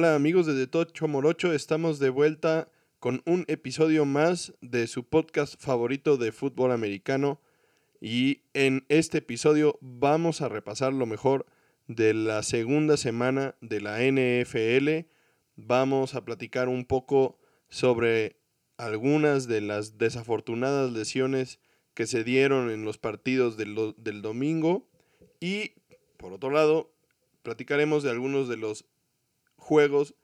Hola amigos de Tocho Morocho, estamos de vuelta con un episodio más de su podcast favorito de fútbol americano y en este episodio vamos a repasar lo mejor de la segunda semana de la NFL. Vamos a platicar un poco sobre algunas de las desafortunadas lesiones que se dieron en los partidos del, del domingo y por otro lado platicaremos de algunos de los juegos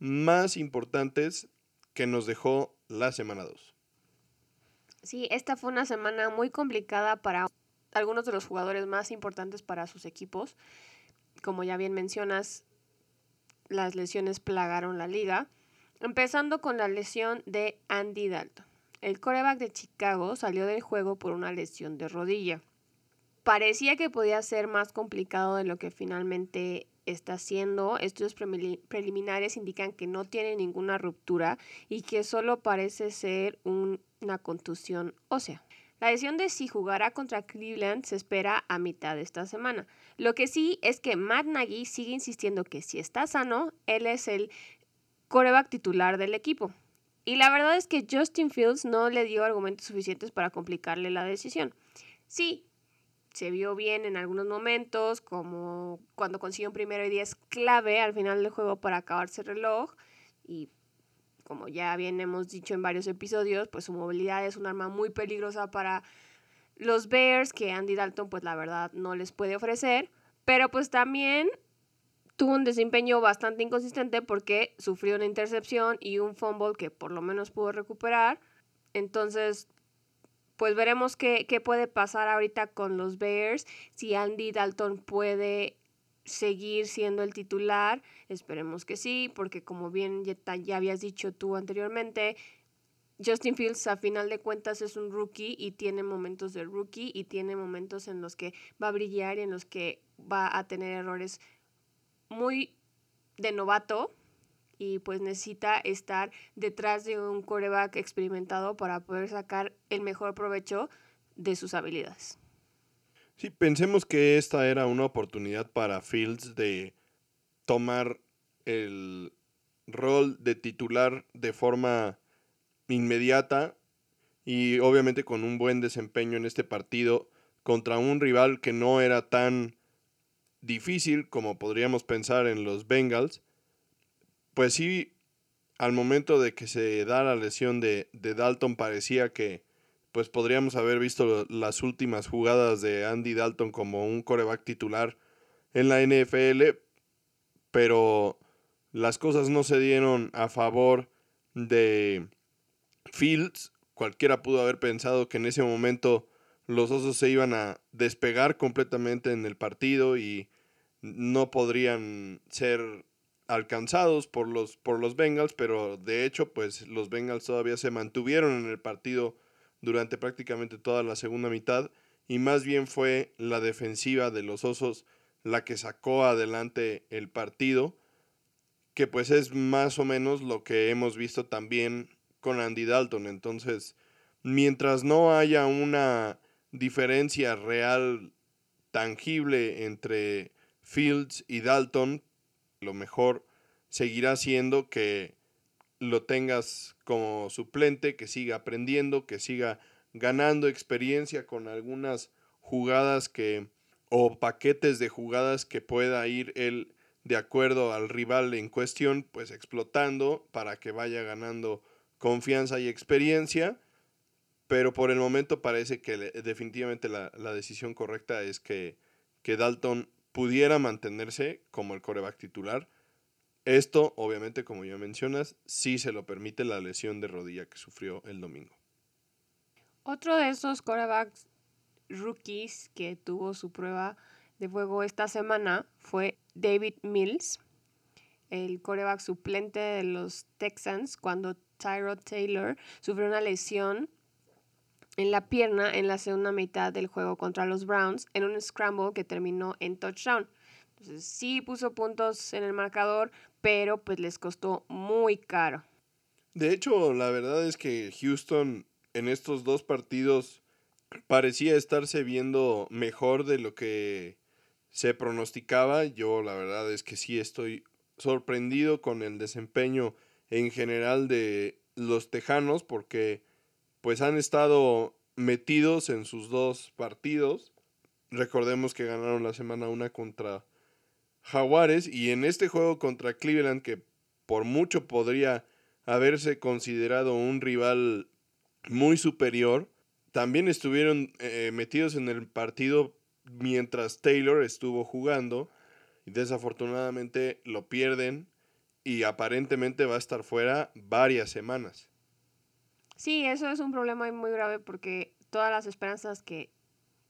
más importantes que nos dejó la semana 2. Sí, esta fue una semana muy complicada para algunos de los jugadores más importantes para sus equipos. Como ya bien mencionas, las lesiones plagaron la liga, empezando con la lesión de Andy Dalton. El coreback de Chicago salió del juego por una lesión de rodilla. Parecía que podía ser más complicado de lo que finalmente está haciendo. Estudios preliminares indican que no tiene ninguna ruptura y que solo parece ser una contusión ósea. La decisión de si jugará contra Cleveland se espera a mitad de esta semana. Lo que sí es que Matt Nagy sigue insistiendo que si está sano, él es el coreback titular del equipo. Y la verdad es que Justin Fields no le dio argumentos suficientes para complicarle la decisión. Sí, se vio bien en algunos momentos, como cuando consiguió un primero y diez clave al final del juego para acabarse el reloj. Y como ya bien hemos dicho en varios episodios, pues su movilidad es un arma muy peligrosa para los Bears, que Andy Dalton, pues la verdad no les puede ofrecer. Pero pues también tuvo un desempeño bastante inconsistente porque sufrió una intercepción y un fumble que por lo menos pudo recuperar. Entonces, pues veremos qué, puede pasar ahorita con los Bears, si Andy Dalton puede seguir siendo el titular, esperemos que sí, porque como bien ya, ya, habías dicho tú anteriormente, Justin Fields a final de cuentas es un rookie y tiene momentos de rookie y tiene momentos en los que va a brillar y en los que va a tener errores muy de novato, y pues necesita estar detrás de un coreback experimentado para poder sacar el mejor provecho de sus habilidades. Sí, pensemos que esta era una oportunidad para Fields de tomar el rol de titular de forma inmediata y obviamente con un buen desempeño en este partido contra un rival que no era tan difícil como podríamos pensar en los Bengals pues sí, al momento de que se da la lesión de, Dalton parecía que pues podríamos haber visto las últimas jugadas de Andy Dalton como un coreback titular en la NFL, pero las cosas no se dieron a favor de Fields. Cualquiera pudo haber pensado que en ese momento los osos se iban a despegar completamente en el partido y no podrían ser alcanzados por los, por los Bengals, pero de hecho, pues los Bengals todavía se mantuvieron en el partido durante prácticamente toda la segunda mitad y más bien fue la defensiva de los Osos la que sacó adelante el partido, que pues es más o menos lo que hemos visto también con Andy Dalton. Entonces, mientras no haya una diferencia real tangible entre Fields y Dalton, lo mejor seguirá siendo que lo tengas como suplente, que siga aprendiendo, que siga ganando experiencia con algunas jugadas que o paquetes de jugadas que pueda ir él de acuerdo al rival en cuestión, pues explotando para que vaya ganando confianza y experiencia. Pero por el momento parece que definitivamente la, decisión correcta es que, que Dalton pudiera mantenerse como el coreback titular. Esto, obviamente, como ya mencionas, sí se lo permite la lesión de rodilla que sufrió el domingo. Otro de esos corebacks rookies que tuvo su prueba de fuego esta semana fue David Mills, el coreback suplente de los Texans, cuando Tyrod Taylor sufrió una lesión en la pierna en la segunda mitad del juego contra los Browns en un scramble que terminó en touchdown. Entonces sí puso puntos en el marcador, pero pues les costó muy caro. De hecho, la verdad es que Houston en estos dos partidos parecía estarse viendo mejor de lo que se pronosticaba. Yo la verdad es que sí estoy sorprendido con el desempeño en general de los Tejanos porque pues han estado metidos en sus dos partidos. Recordemos que ganaron la semana una contra Jaguares y en este juego contra Cleveland que por mucho podría haberse considerado un rival muy superior, también estuvieron eh, metidos en el partido mientras Taylor estuvo jugando desafortunadamente lo pierden y aparentemente va a estar fuera varias semanas. Sí, eso es un problema muy grave porque todas las esperanzas que,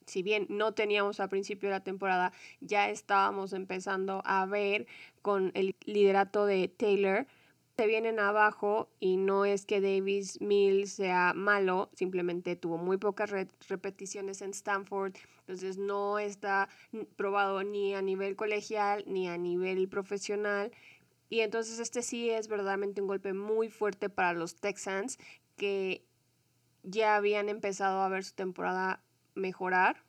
si bien no teníamos al principio de la temporada, ya estábamos empezando a ver con el liderato de Taylor, se vienen abajo y no es que Davis Mills sea malo, simplemente tuvo muy pocas repeticiones en Stanford, entonces no está probado ni a nivel colegial ni a nivel profesional. Y entonces este sí es verdaderamente un golpe muy fuerte para los Texans que ya habían empezado a ver su temporada mejorar.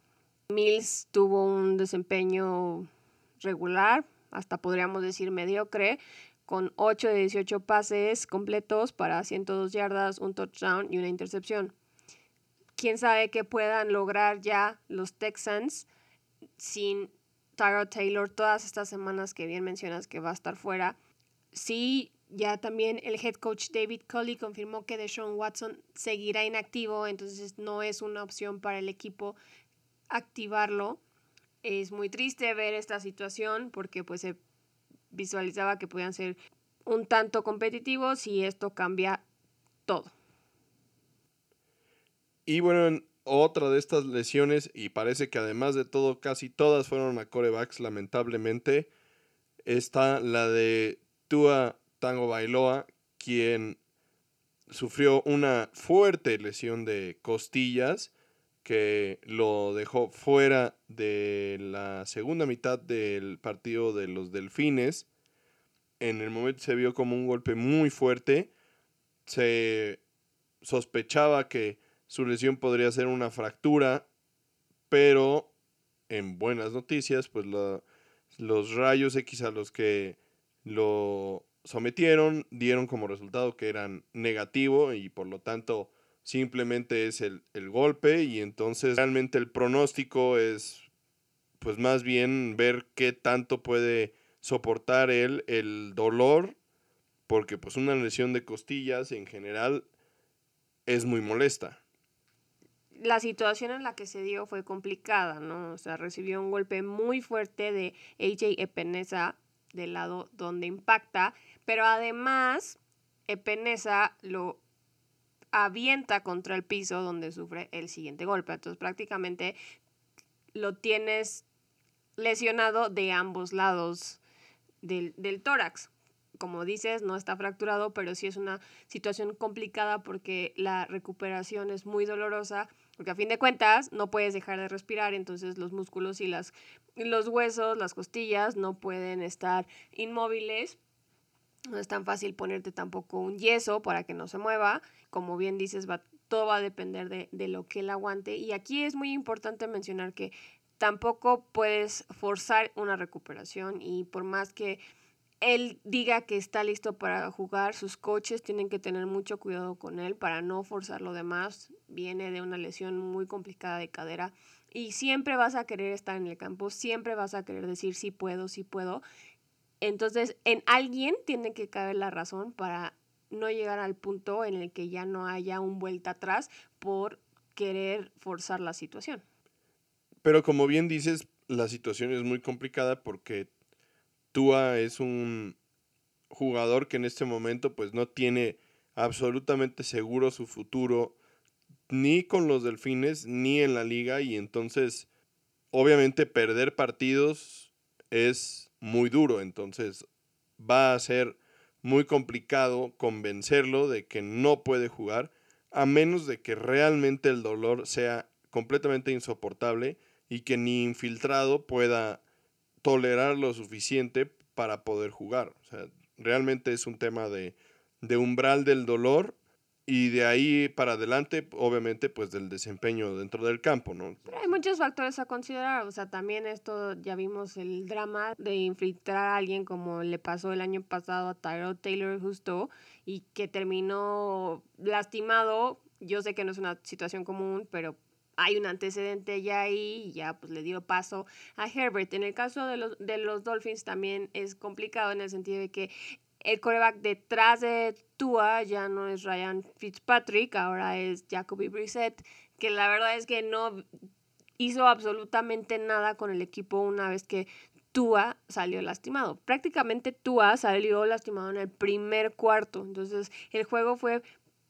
Mills tuvo un desempeño regular, hasta podríamos decir mediocre, con 8 de 18 pases completos para 102 yardas, un touchdown y una intercepción. Quién sabe qué puedan lograr ya los Texans sin Tyrod Taylor todas estas semanas que bien mencionas que va a estar fuera. Sí, ya también el head coach David Culley confirmó que Deshaun Watson seguirá inactivo, entonces no es una opción para el equipo activarlo. Es muy triste ver esta situación porque pues se visualizaba que podían ser un tanto competitivos y esto cambia todo. Y bueno, otra de estas lesiones, y parece que además de todo, casi todas fueron a corebacks, lamentablemente, está la de Tua Tango Bailoa, quien sufrió una fuerte lesión de costillas que lo dejó fuera de la segunda mitad del partido de los Delfines. En el momento se vio como un golpe muy fuerte. Se sospechaba que su lesión podría ser una fractura, pero en buenas noticias, pues los rayos X a los que lo sometieron dieron como resultado que eran negativo y por lo tanto simplemente es el, el, golpe y entonces realmente el pronóstico es pues más bien ver qué tanto puede soportar él el dolor porque pues una lesión de costillas en general es muy molesta. La situación en la que se dio fue complicada, ¿no? O sea, recibió un golpe muy fuerte de AJ Epinesa del lado donde impacta, pero además Epenesa lo avienta contra el piso donde sufre el siguiente golpe. Entonces prácticamente lo tienes lesionado de ambos lados del, del, tórax. Como dices, no está fracturado, pero sí es una situación complicada porque la recuperación es muy dolorosa, porque a fin de cuentas no puedes dejar de respirar, entonces los músculos y las los huesos, las costillas no pueden estar inmóviles. No es tan fácil ponerte tampoco un yeso para que no se mueva. Como bien dices, va, todo va a depender de, de lo que él aguante. Y aquí es muy importante mencionar que tampoco puedes forzar una recuperación y por más que él diga que está listo para jugar, sus coaches tienen que tener mucho cuidado con él para no forzar lo demás. Viene de una lesión muy complicada de cadera y siempre vas a querer estar en el campo, siempre vas a querer decir sí puedo, sí puedo. Entonces, en alguien tiene que caber la razón para no llegar al punto en el que ya no haya un vuelta atrás por querer forzar la situación. Pero como bien dices, la situación es muy complicada porque Tua es un jugador que en este momento pues no tiene absolutamente seguro su futuro ni con los delfines ni en la liga y entonces obviamente perder partidos es muy duro, entonces va a ser muy complicado convencerlo de que no puede jugar a menos de que realmente el dolor sea completamente insoportable y que ni infiltrado pueda tolerar lo suficiente para poder jugar. O sea, realmente es un tema de, de umbral del dolor y de ahí para adelante, obviamente, pues del desempeño dentro del campo, ¿no? Pero hay muchos factores a considerar, o sea, también esto, ya vimos el drama de infiltrar a alguien como le pasó el año pasado a Tyrod Taylor justo y que terminó lastimado. Yo sé que no es una situación común, pero hay un antecedente ya ahí y ya pues le dio paso a Herbert. En el caso de los, de los Dolphins también es complicado en el sentido de que el coreback detrás de Tua ya no es Ryan Fitzpatrick, ahora es Jacoby Brissett, que la verdad es que no hizo absolutamente nada con el equipo una vez que Tua salió lastimado. Prácticamente Tua salió lastimado en el primer cuarto. Entonces el juego fue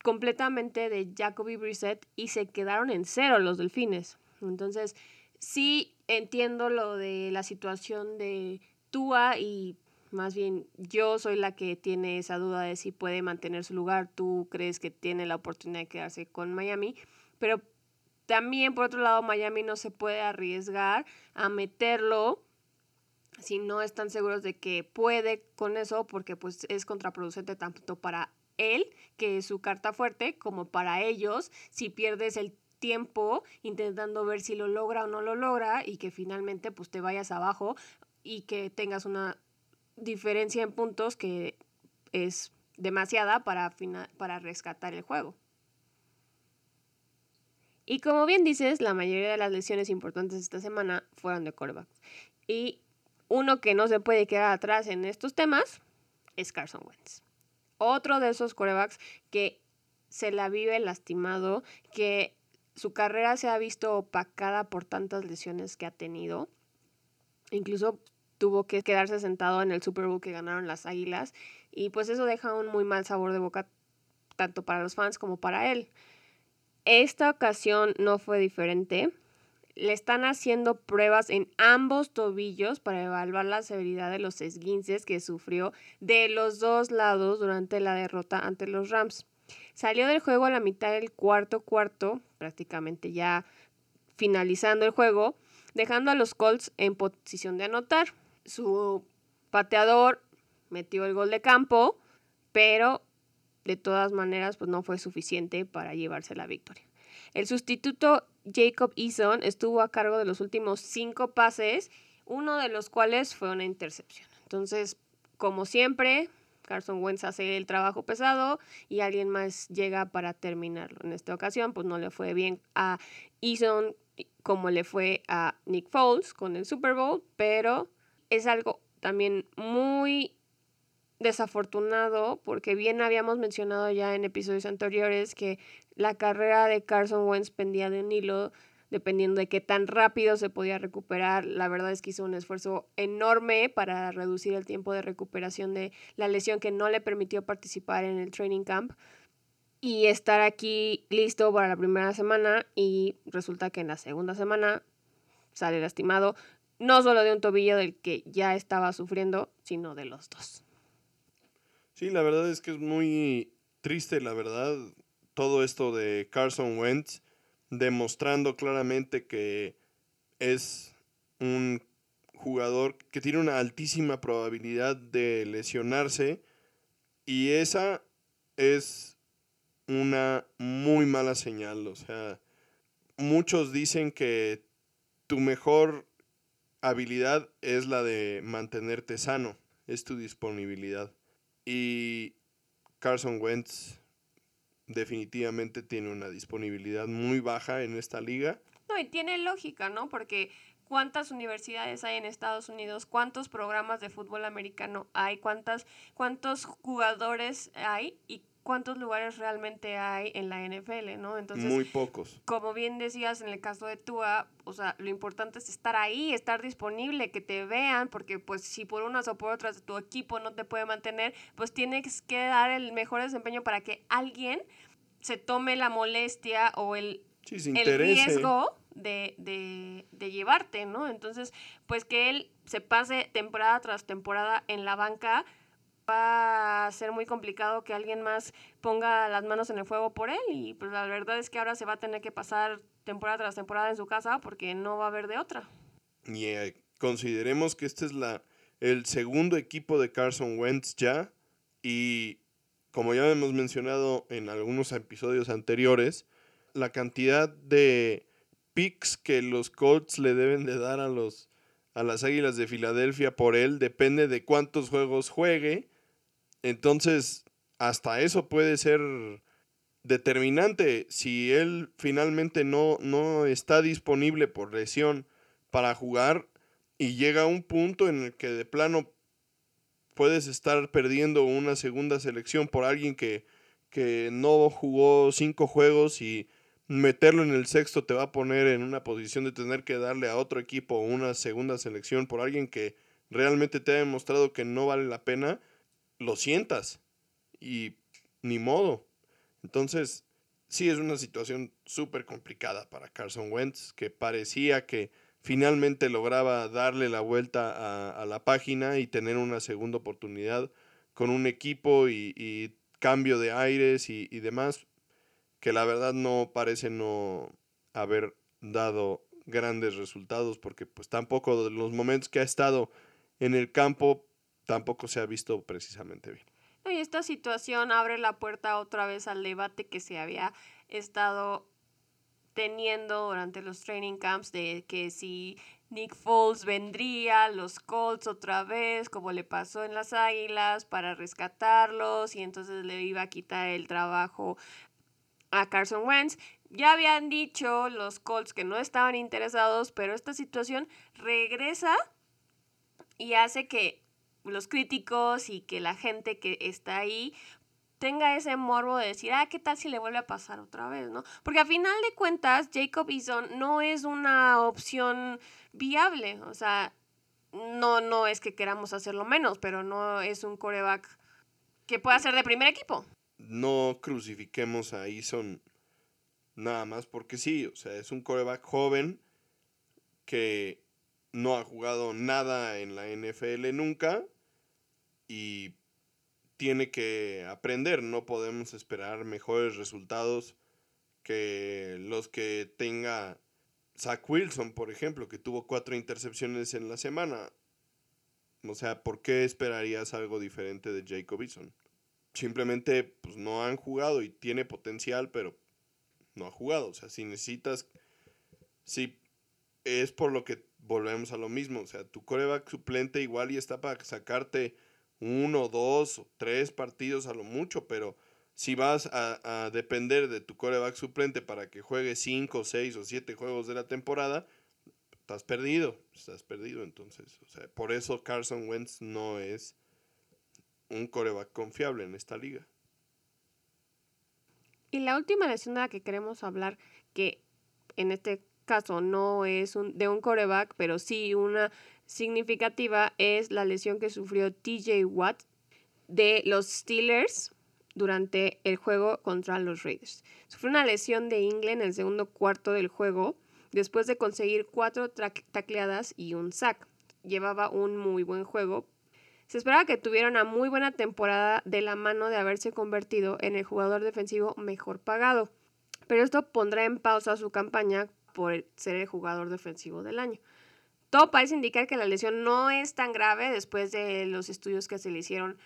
completamente de Jacoby Brissett y se quedaron en cero los delfines. Entonces sí entiendo lo de la situación de Tua y más bien, yo soy la que tiene esa duda de si puede mantener su lugar. Tú crees que tiene la oportunidad de quedarse con Miami. Pero también, por otro lado, Miami no se puede arriesgar a meterlo si no están seguros de que puede con eso, porque pues es contraproducente tanto para él, que es su carta fuerte, como para ellos, si pierdes el tiempo intentando ver si lo logra o no lo logra y que finalmente pues te vayas abajo y que tengas una diferencia en puntos que es demasiada para, para rescatar el juego. Y como bien dices, la mayoría de las lesiones importantes esta semana fueron de corebacks. Y uno que no se puede quedar atrás en estos temas es Carson Wentz. Otro de esos corebacks que se la vive lastimado, que su carrera se ha visto opacada por tantas lesiones que ha tenido. Incluso tuvo que quedarse sentado en el Super Bowl que ganaron las Águilas y pues eso deja un muy mal sabor de boca tanto para los fans como para él. Esta ocasión no fue diferente. Le están haciendo pruebas en ambos tobillos para evaluar la severidad de los esguinces que sufrió de los dos lados durante la derrota ante los Rams. Salió del juego a la mitad del cuarto cuarto, prácticamente ya finalizando el juego, dejando a los Colts en posición de anotar su pateador metió el gol de campo, pero de todas maneras pues no fue suficiente para llevarse la victoria. El sustituto Jacob Eason estuvo a cargo de los últimos cinco pases, uno de los cuales fue una intercepción. Entonces, como siempre, Carson Wentz hace el trabajo pesado y alguien más llega para terminarlo. En esta ocasión, pues no le fue bien a Eason como le fue a Nick Foles con el Super Bowl, pero es algo también muy desafortunado porque bien habíamos mencionado ya en episodios anteriores que la carrera de Carson Wentz pendía de un hilo dependiendo de qué tan rápido se podía recuperar. La verdad es que hizo un esfuerzo enorme para reducir el tiempo de recuperación de la lesión que no le permitió participar en el training camp y estar aquí listo para la primera semana y resulta que en la segunda semana sale lastimado no solo de un tobillo del que ya estaba sufriendo, sino de los dos. Sí, la verdad es que es muy triste, la verdad, todo esto de Carson Wentz, demostrando claramente que es un jugador que tiene una altísima probabilidad de lesionarse y esa es una muy mala señal, o sea, muchos dicen que tu mejor habilidad es la de mantenerte sano, es tu disponibilidad. Y Carson Wentz definitivamente tiene una disponibilidad muy baja en esta liga. No, y tiene lógica, ¿no? Porque cuántas universidades hay en Estados Unidos, cuántos programas de fútbol americano hay, cuántas, cuántos jugadores hay y cuántos lugares realmente hay en la NFL, ¿no? Entonces, muy pocos. Como bien decías en el caso de Tua, o sea, lo importante es estar ahí, estar disponible, que te vean, porque pues si por unas o por otras tu equipo no te puede mantener, pues tienes que dar el mejor desempeño para que alguien se tome la molestia o el, el riesgo de, de, de llevarte, ¿no? Entonces, pues que él se pase temporada tras temporada en la banca, va a ser muy complicado que alguien más ponga las manos en el fuego por él y pues la verdad es que ahora se va a tener que pasar temporada tras temporada en su casa porque no va a haber de otra. Y eh, consideremos que este es la, el segundo equipo de Carson Wentz ya y como ya hemos mencionado en algunos episodios anteriores, la cantidad de picks que los Colts le deben de dar a los a las Águilas de Filadelfia por él depende de cuántos juegos juegue. Entonces, hasta eso puede ser determinante. Si él finalmente no, no está disponible por lesión para jugar y llega a un punto en el que de plano puedes estar perdiendo una segunda selección por alguien que, que no jugó cinco juegos y meterlo en el sexto te va a poner en una posición de tener que darle a otro equipo una segunda selección por alguien que realmente te ha demostrado que no vale la pena, lo sientas y ni modo. Entonces, sí es una situación súper complicada para Carson Wentz, que parecía que finalmente lograba darle la vuelta a, la página y tener una segunda oportunidad con un equipo y, cambio de aires y, y, demás, que la verdad no parece no haber dado grandes resultados porque pues tampoco de los momentos que ha estado en el campo tampoco se ha visto precisamente bien. Y esta situación abre la puerta otra vez al debate que se había estado teniendo durante los training camps de que si Nick Foles vendría los Colts otra vez, como le pasó en las Águilas, para rescatarlos y entonces le iba a quitar el trabajo a Carson Wentz. Ya habían dicho los Colts que no estaban interesados, pero esta situación regresa y hace que los críticos y que la gente que está ahí tenga ese morbo de decir, ah, ¿qué tal si le vuelve a pasar otra vez, no? Porque a final de cuentas, Jacob Eason no es una opción viable, o sea, no, no es que queramos hacerlo menos, pero no es un coreback que pueda ser de primer equipo. No crucifiquemos a Eason nada más porque sí, o sea, es un coreback joven que no ha jugado nada en la NFL nunca y tiene que aprender, no podemos esperar mejores resultados que los que tenga Zach Wilson, por ejemplo, que tuvo cuatro intercepciones en la semana. O sea, ¿por qué esperarías algo diferente de Jacob Eason? Simplemente pues, no han jugado y tiene potencial, pero no ha jugado. O sea, si necesitas, si es por lo que volvemos a lo mismo. O sea, tu coreback suplente igual y está para sacarte uno, dos tres partidos a lo mucho, pero si vas a, depender de tu coreback suplente para que juegue cinco, seis o siete juegos de la temporada, estás perdido, estás perdido entonces. O sea, por eso Carson Wentz no es un coreback confiable en esta liga. Y la última lesión de la que queremos hablar, que en este caso no es un, de un coreback, pero sí una significativa es la lesión que sufrió TJ Watt de los Steelers durante el juego contra los Raiders. Sufrió una lesión de ingle en el segundo cuarto del juego después de conseguir cuatro tacleadas y un sack. Llevaba un muy buen juego. Se esperaba que tuviera una muy buena temporada de la mano de haberse convertido en el jugador defensivo mejor pagado, pero esto pondrá en pausa su campaña por ser el jugador defensivo del año. Todo parece indicar que la lesión no es tan grave después de los estudios que se le hicieron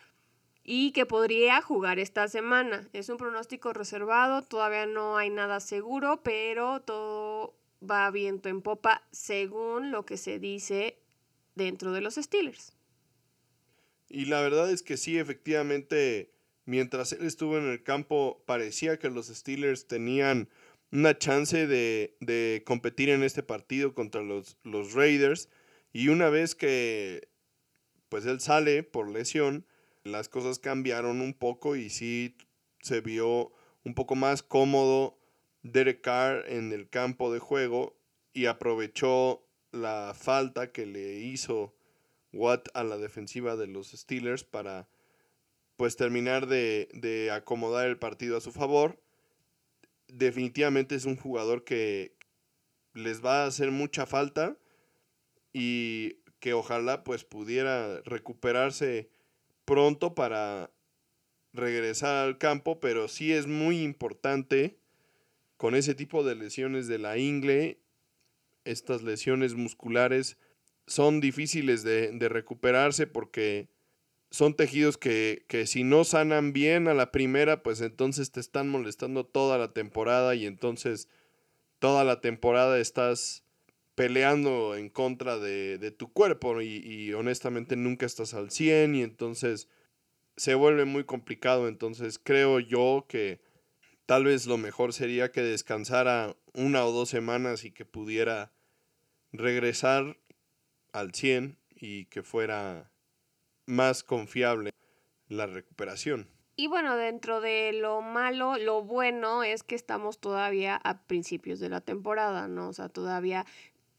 y que podría jugar esta semana. Es un pronóstico reservado, todavía no hay nada seguro, pero todo va viento en popa según lo que se dice dentro de los Steelers. Y la verdad es que sí, efectivamente, mientras él estuvo en el campo, parecía que los Steelers tenían una chance de, competir en este partido contra los, los, Raiders. Y una vez que pues él sale por lesión, las cosas cambiaron un poco y sí se vio un poco más cómodo Derek Carr en el campo de juego y aprovechó la falta que le hizo Watt a la defensiva de los Steelers para pues terminar de, de acomodar el partido a su favor definitivamente es un jugador que les va a hacer mucha falta y que ojalá pues pudiera recuperarse pronto para regresar al campo, pero sí es muy importante con ese tipo de lesiones de la ingle, estas lesiones musculares son difíciles de, de recuperarse porque son tejidos que, que, si no sanan bien a la primera, pues entonces te están molestando toda la temporada y entonces toda la temporada estás peleando en contra de, de tu cuerpo y, y, honestamente nunca estás al 100 y entonces se vuelve muy complicado. Entonces creo yo que tal vez lo mejor sería que descansara una o dos semanas y que pudiera regresar al 100 y que fuera más confiable la recuperación. Y bueno, dentro de lo malo, lo bueno es que estamos todavía a principios de la temporada, ¿no? O sea, todavía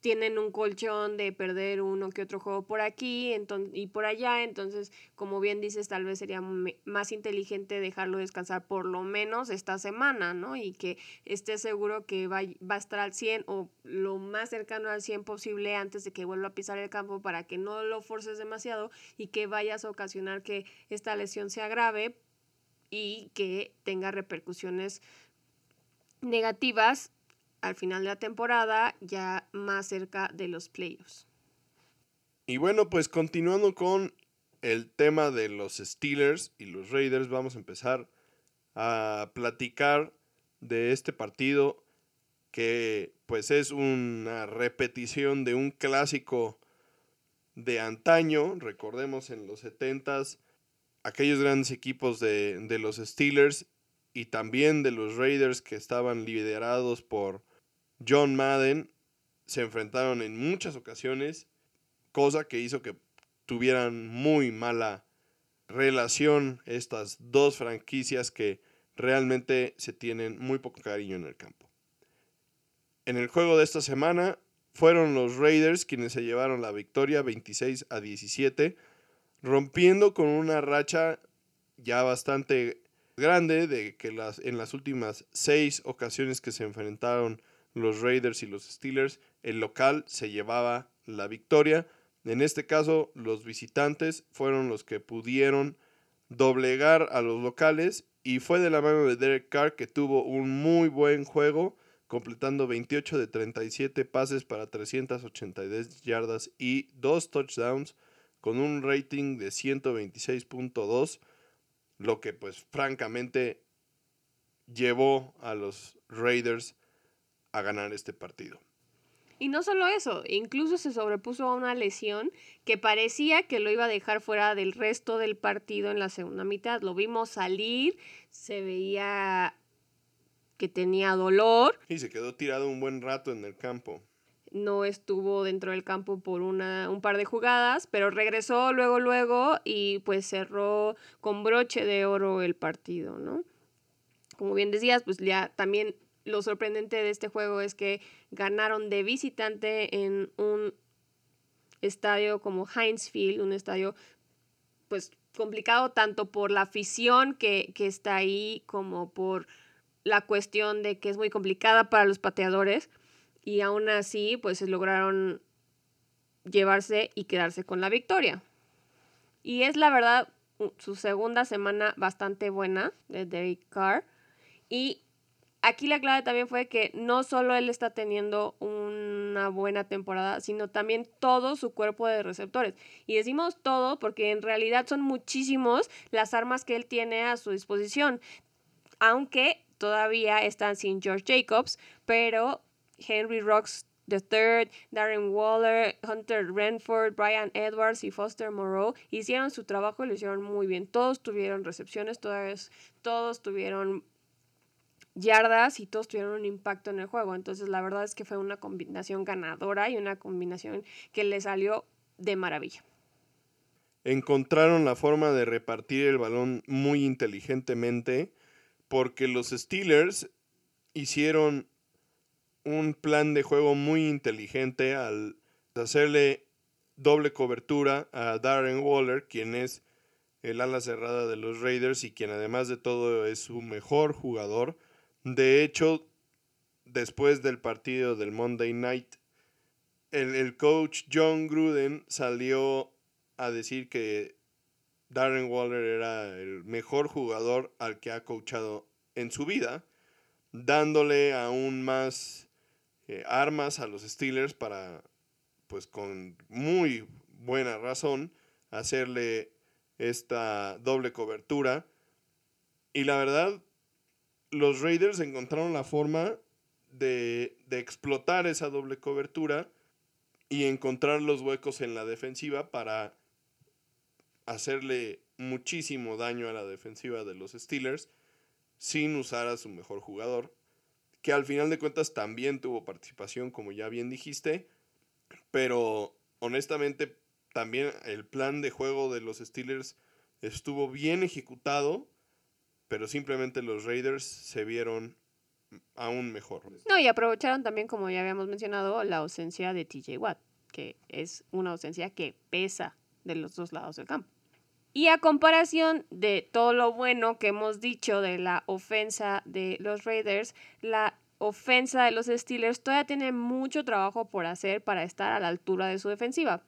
tienen un colchón de perder uno que otro juego por aquí y por allá, entonces, como bien dices, tal vez sería más inteligente dejarlo descansar por lo menos esta semana, ¿no? Y que esté seguro que va, va a estar al 100 o lo más cercano al 100 posible antes de que vuelva a pisar el campo para que no lo forces demasiado y que vayas a ocasionar que esta lesión sea grave y que tenga repercusiones negativas al final de la temporada, ya más cerca de los playoffs. Y bueno, pues continuando con el tema de los Steelers y los Raiders, vamos a empezar a platicar de este partido que pues es una repetición de un clásico de antaño, recordemos en los 70s, aquellos grandes equipos de, de los Steelers y también de los Raiders que estaban liderados por John Madden se enfrentaron en muchas ocasiones, cosa que hizo que tuvieran muy mala relación estas dos franquicias que realmente se tienen muy poco cariño en el campo. En el juego de esta semana fueron los Raiders quienes se llevaron la victoria 26 a 17, rompiendo con una racha ya bastante grande de que las, en las últimas seis ocasiones que se enfrentaron los Raiders y los Steelers, el local se llevaba la victoria. En este caso, los visitantes fueron los que pudieron doblegar a los locales y fue de la mano de Derek Carr que tuvo un muy buen juego, completando 28 de 37 pases para 382 yardas y dos touchdowns con un rating de 126.2, lo que pues francamente llevó a los Raiders a ganar este partido. Y no solo eso, incluso se sobrepuso a una lesión que parecía que lo iba a dejar fuera del resto del partido en la segunda mitad. Lo vimos salir, se veía que tenía dolor. Y se quedó tirado un buen rato en el campo. No estuvo dentro del campo por una, un par de jugadas, pero regresó luego, luego y pues cerró con broche de oro el partido, ¿no? Como bien decías, pues ya también lo sorprendente de este juego es que ganaron de visitante en un estadio como Heinz Field, un estadio pues complicado tanto por la afición que, que está ahí como por la cuestión de que es muy complicada para los pateadores y aún así pues lograron llevarse y quedarse con la victoria. Y es la verdad su segunda semana bastante buena de Derek Carr y aquí la clave también fue que no solo él está teniendo una buena temporada, sino también todo su cuerpo de receptores. Y decimos todo porque en realidad son muchísimos las armas que él tiene a su disposición. Aunque todavía están sin George Jacobs, pero Henry Rocks III, Darren Waller, Hunter Renford, Brian Edwards y Foster Moreau hicieron su trabajo y lo hicieron muy bien. Todos tuvieron recepciones, todos, todos tuvieron yardas y todos tuvieron un impacto en el juego. Entonces la verdad es que fue una combinación ganadora y una combinación que le salió de maravilla. Encontraron la forma de repartir el balón muy inteligentemente porque los Steelers hicieron un plan de juego muy inteligente al hacerle doble cobertura a Darren Waller, quien es el ala cerrada de los Raiders y quien además de todo es su mejor jugador de hecho, después del partido del Monday Night, el, coach John Gruden salió a decir que Darren Waller era el mejor jugador al que ha coachado en su vida, dándole aún más eh, armas a los Steelers para, pues con muy buena razón, hacerle esta doble cobertura. Y la verdad, los Raiders encontraron la forma de, de explotar esa doble cobertura y encontrar los huecos en la defensiva para hacerle muchísimo daño a la defensiva de los Steelers sin usar a su mejor jugador, que al final de cuentas también tuvo participación, como ya bien dijiste, pero honestamente también el plan de juego de los Steelers estuvo bien ejecutado, pero simplemente los Raiders se vieron aún mejor. No, y aprovecharon también, como ya habíamos mencionado, la ausencia de TJ Watt, que es una ausencia que pesa de los dos lados del campo. Y a comparación de todo lo bueno que hemos dicho de la ofensa de los Raiders, la ofensa de los Steelers todavía tiene mucho trabajo por hacer para estar a la altura de su defensiva.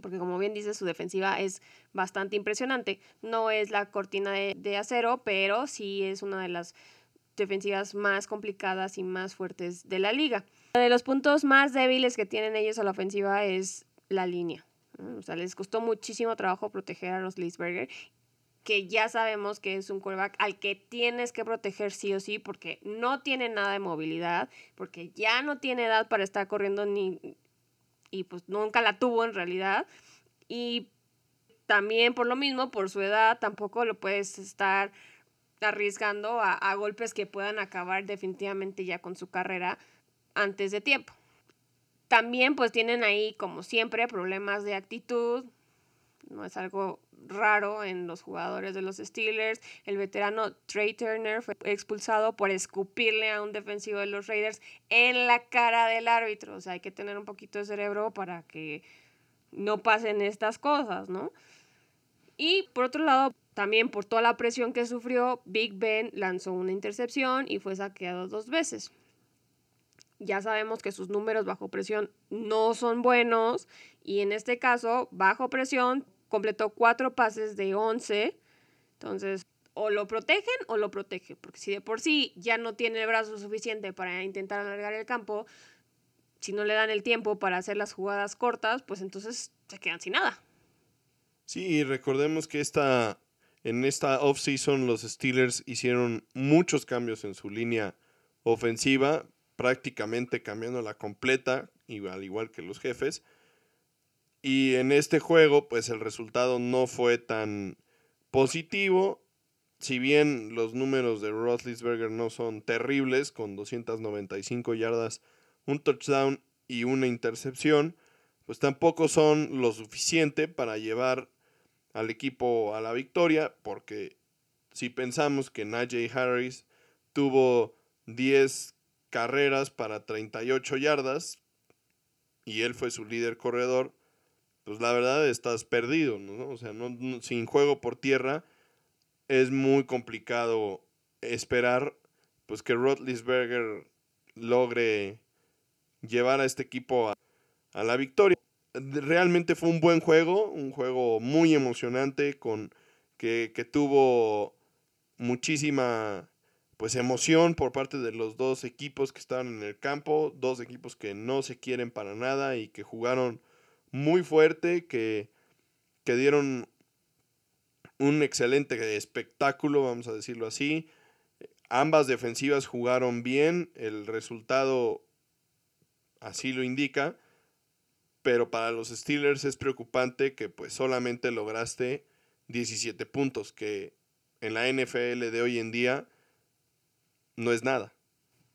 Porque como bien dice, su defensiva es bastante impresionante. No es la cortina de, de acero, pero sí es una de las defensivas más complicadas y más fuertes de la liga. Uno de los puntos más débiles que tienen ellos a la ofensiva es la línea. O sea, les costó muchísimo trabajo proteger a los Lisberger, que ya sabemos que es un quarterback al que tienes que proteger sí o sí, porque no tiene nada de movilidad, porque ya no tiene edad para estar corriendo ni. Y pues nunca la tuvo en realidad. Y también por lo mismo, por su edad, tampoco lo puedes estar arriesgando a, a golpes que puedan acabar definitivamente ya con su carrera antes de tiempo. También pues tienen ahí, como siempre, problemas de actitud. No es algo raro en los jugadores de los Steelers. El veterano Trey Turner fue expulsado por escupirle a un defensivo de los Raiders en la cara del árbitro. O sea, hay que tener un poquito de cerebro para que no pasen estas cosas, ¿no? Y por otro lado, también por toda la presión que sufrió, Big Ben lanzó una intercepción y fue saqueado dos veces. Ya sabemos que sus números bajo presión no son buenos y en este caso, bajo presión, completó cuatro pases de 11. Entonces, o lo protegen o lo protege, porque si de por sí ya no tiene el brazo suficiente para intentar alargar el campo, si no le dan el tiempo para hacer las jugadas cortas, pues entonces se quedan sin nada. Sí, recordemos que esta, en esta offseason los Steelers hicieron muchos cambios en su línea ofensiva, prácticamente cambiando la completa, al igual que los jefes. Y en este juego, pues el resultado no fue tan positivo. Si bien los números de Roethlisberger no son terribles, con 295 yardas, un touchdown y una intercepción, pues tampoco son lo suficiente para llevar al equipo a la victoria, porque si pensamos que Najee Harris tuvo 10 carreras para 38 yardas y él fue su líder corredor, pues la verdad estás perdido, ¿no? O sea, no, sin juego por tierra es muy complicado esperar pues que Rotlisberger logre llevar a este equipo a, a la victoria realmente fue un buen juego, un juego muy emocionante, con que, que tuvo muchísima pues emoción por parte de los dos equipos que estaban en el campo, dos equipos que no se quieren para nada y que jugaron muy fuerte, que, que dieron un excelente espectáculo, vamos a decirlo así. Ambas defensivas jugaron bien, el resultado así lo indica pero para los Steelers es preocupante que pues solamente lograste 17 puntos, que en la NFL de hoy en día no es nada.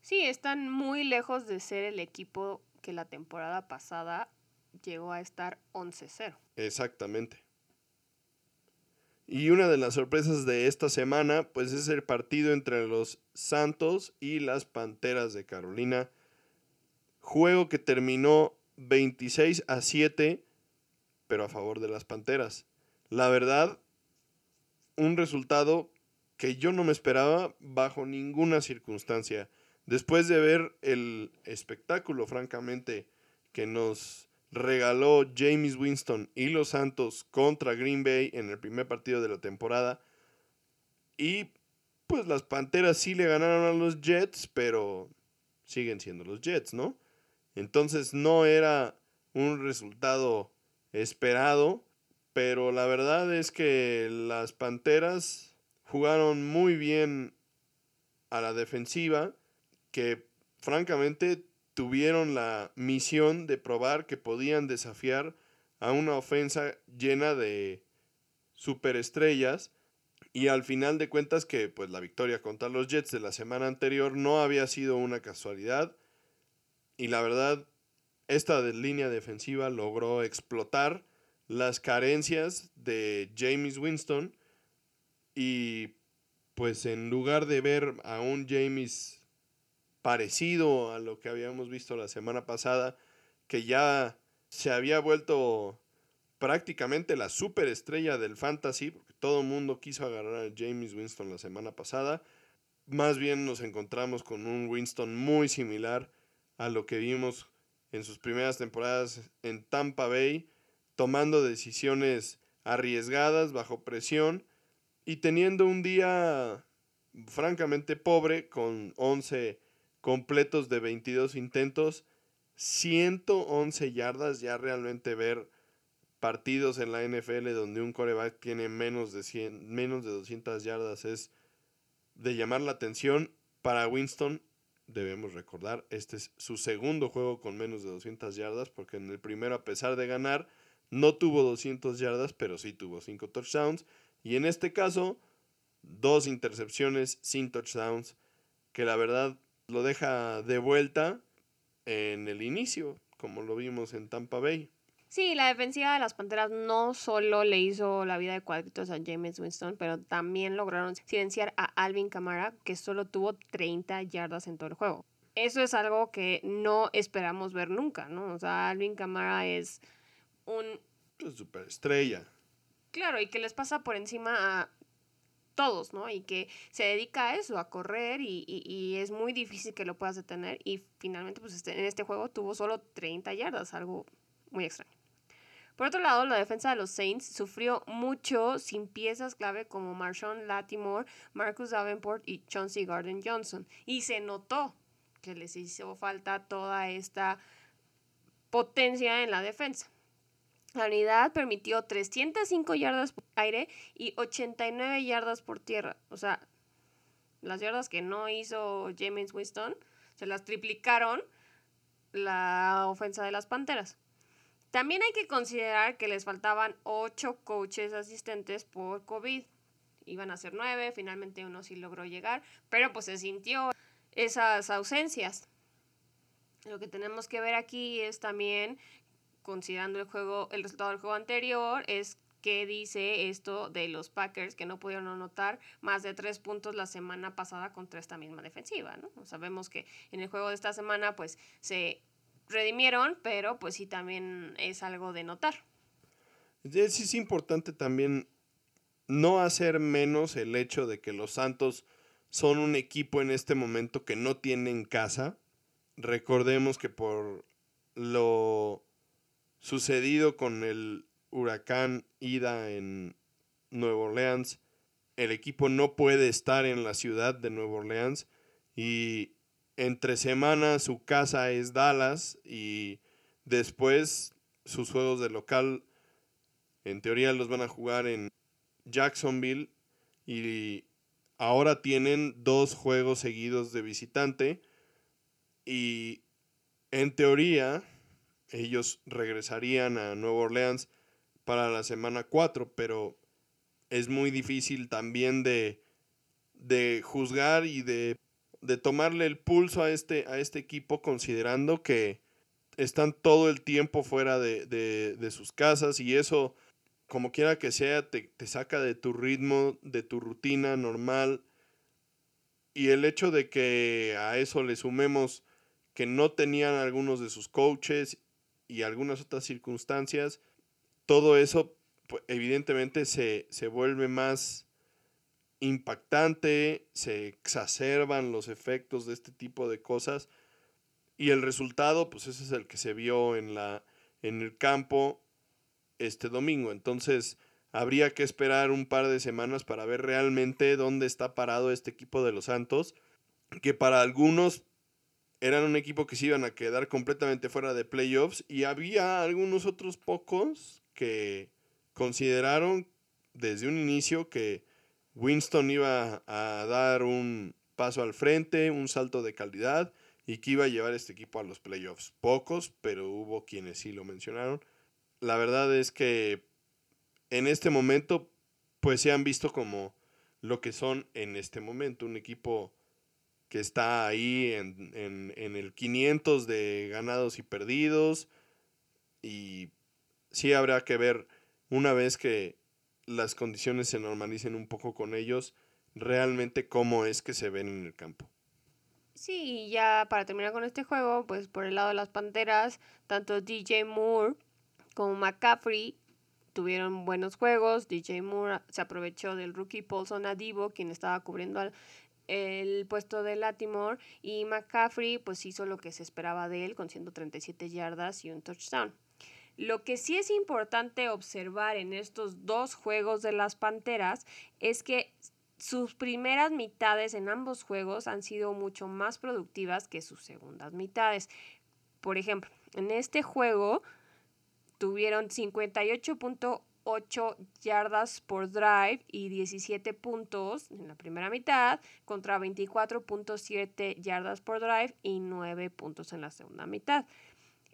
Sí, están muy lejos de ser el equipo que la temporada pasada llegó a estar 11-0. Exactamente. Y una de las sorpresas de esta semana, pues es el partido entre los Santos y las Panteras de Carolina. Juego que terminó 26 a 7, pero a favor de las Panteras. La verdad, un resultado que yo no me esperaba bajo ninguna circunstancia. Después de ver el espectáculo, francamente, que nos regaló James Winston y los Santos contra Green Bay en el primer partido de la temporada. Y pues las Panteras sí le ganaron a los Jets, pero siguen siendo los Jets, ¿no? Entonces no era un resultado esperado, pero la verdad es que las Panteras jugaron muy bien a la defensiva, que francamente tuvieron la misión de probar que podían desafiar a una ofensa llena de superestrellas y al final de cuentas que pues la victoria contra los Jets de la semana anterior no había sido una casualidad y la verdad esta línea defensiva logró explotar las carencias de James Winston y pues en lugar de ver a un James parecido a lo que habíamos visto la semana pasada, que ya se había vuelto prácticamente la superestrella del fantasy, porque todo el mundo quiso agarrar a James Winston la semana pasada. Más bien nos encontramos con un Winston muy similar a lo que vimos en sus primeras temporadas en Tampa Bay, tomando decisiones arriesgadas, bajo presión y teniendo un día francamente pobre con 11 completos de 22 intentos, 111 yardas, ya realmente ver partidos en la NFL donde un coreback tiene menos de, 100, menos de 200 yardas es de llamar la atención. Para Winston, debemos recordar, este es su segundo juego con menos de 200 yardas, porque en el primero, a pesar de ganar, no tuvo 200 yardas, pero sí tuvo 5 touchdowns. Y en este caso, dos intercepciones sin touchdowns, que la verdad lo deja de vuelta en el inicio, como lo vimos en Tampa Bay. Sí, la defensiva de las Panteras no solo le hizo la vida de cuadritos a James Winston, pero también lograron silenciar a Alvin Kamara, que solo tuvo 30 yardas en todo el juego. Eso es algo que no esperamos ver nunca, ¿no? O sea, Alvin Kamara es un... Superestrella. Claro, y que les pasa por encima a todos, ¿no? Y que se dedica a eso, a correr, y, y, es muy difícil que lo puedas detener. Y finalmente, pues este, en este juego tuvo solo 30 yardas, algo muy extraño. Por otro lado, la defensa de los Saints sufrió mucho sin piezas clave como Marshawn Latimore, Marcus Davenport y Chauncey Garden Johnson. Y se notó que les hizo falta toda esta potencia en la defensa. La unidad permitió 305 yardas por aire y 89 yardas por tierra. O sea, las yardas que no hizo James Winston se las triplicaron la ofensa de las Panteras. También hay que considerar que les faltaban ocho coaches asistentes por COVID. Iban a ser nueve, finalmente uno sí logró llegar, pero pues se sintió esas ausencias. Lo que tenemos que ver aquí es también, considerando el juego, el resultado del juego anterior, es qué dice esto de los Packers que no pudieron anotar más de tres puntos la semana pasada contra esta misma defensiva, ¿no? Sabemos que en el juego de esta semana pues se redimieron, pero pues sí también es algo de notar. Sí es importante también no hacer menos el hecho de que los Santos son un equipo en este momento que no tienen casa. Recordemos que por lo sucedido con el huracán Ida en Nueva Orleans, el equipo no puede estar en la ciudad de Nueva Orleans y entre semanas su casa es Dallas y después sus juegos de local en teoría los van a jugar en Jacksonville y ahora tienen dos juegos seguidos de visitante y en teoría ellos regresarían a Nueva Orleans para la semana 4, pero es muy difícil también de, de juzgar y de de tomarle el pulso a este, a este equipo considerando que están todo el tiempo fuera de, sus casas y eso, como quiera que sea, te, te, saca de tu ritmo, de tu rutina normal. Y el hecho de que a eso le sumemos que no tenían algunos de sus coaches y algunas otras circunstancias, todo eso pues, evidentemente se, se vuelve más impactante, se exacerban los efectos de este tipo de cosas y el resultado, pues ese es el que se vio en, la, en el campo este domingo. Entonces, habría que esperar un par de semanas para ver realmente dónde está parado este equipo de los Santos, que para algunos eran un equipo que se iban a quedar completamente fuera de playoffs y había algunos otros pocos que consideraron desde un inicio que Winston iba a dar un paso al frente, un salto de calidad y que iba a llevar este equipo a los playoffs. Pocos, pero hubo quienes sí lo mencionaron. La verdad es que en este momento pues se han visto como lo que son en este momento, un equipo que está ahí en, en el 500 de ganados y perdidos y sí habrá que ver una vez que las condiciones se normalicen un poco con ellos, realmente cómo es que se ven en el campo. Sí, ya para terminar con este juego, pues por el lado de las Panteras, tanto DJ Moore como McCaffrey tuvieron buenos juegos. DJ Moore se aprovechó del rookie Paulson Adibo, quien estaba cubriendo el puesto de Latimore, y McCaffrey pues hizo lo que se esperaba de él con 137 yardas y un touchdown. Lo que sí es importante observar en estos dos juegos de las Panteras es que sus primeras mitades en ambos juegos han sido mucho más productivas que sus segundas mitades. Por ejemplo, en este juego tuvieron 58.8 yardas por drive y 17 puntos en la primera mitad contra 24.7 yardas por drive y 9 puntos en la segunda mitad.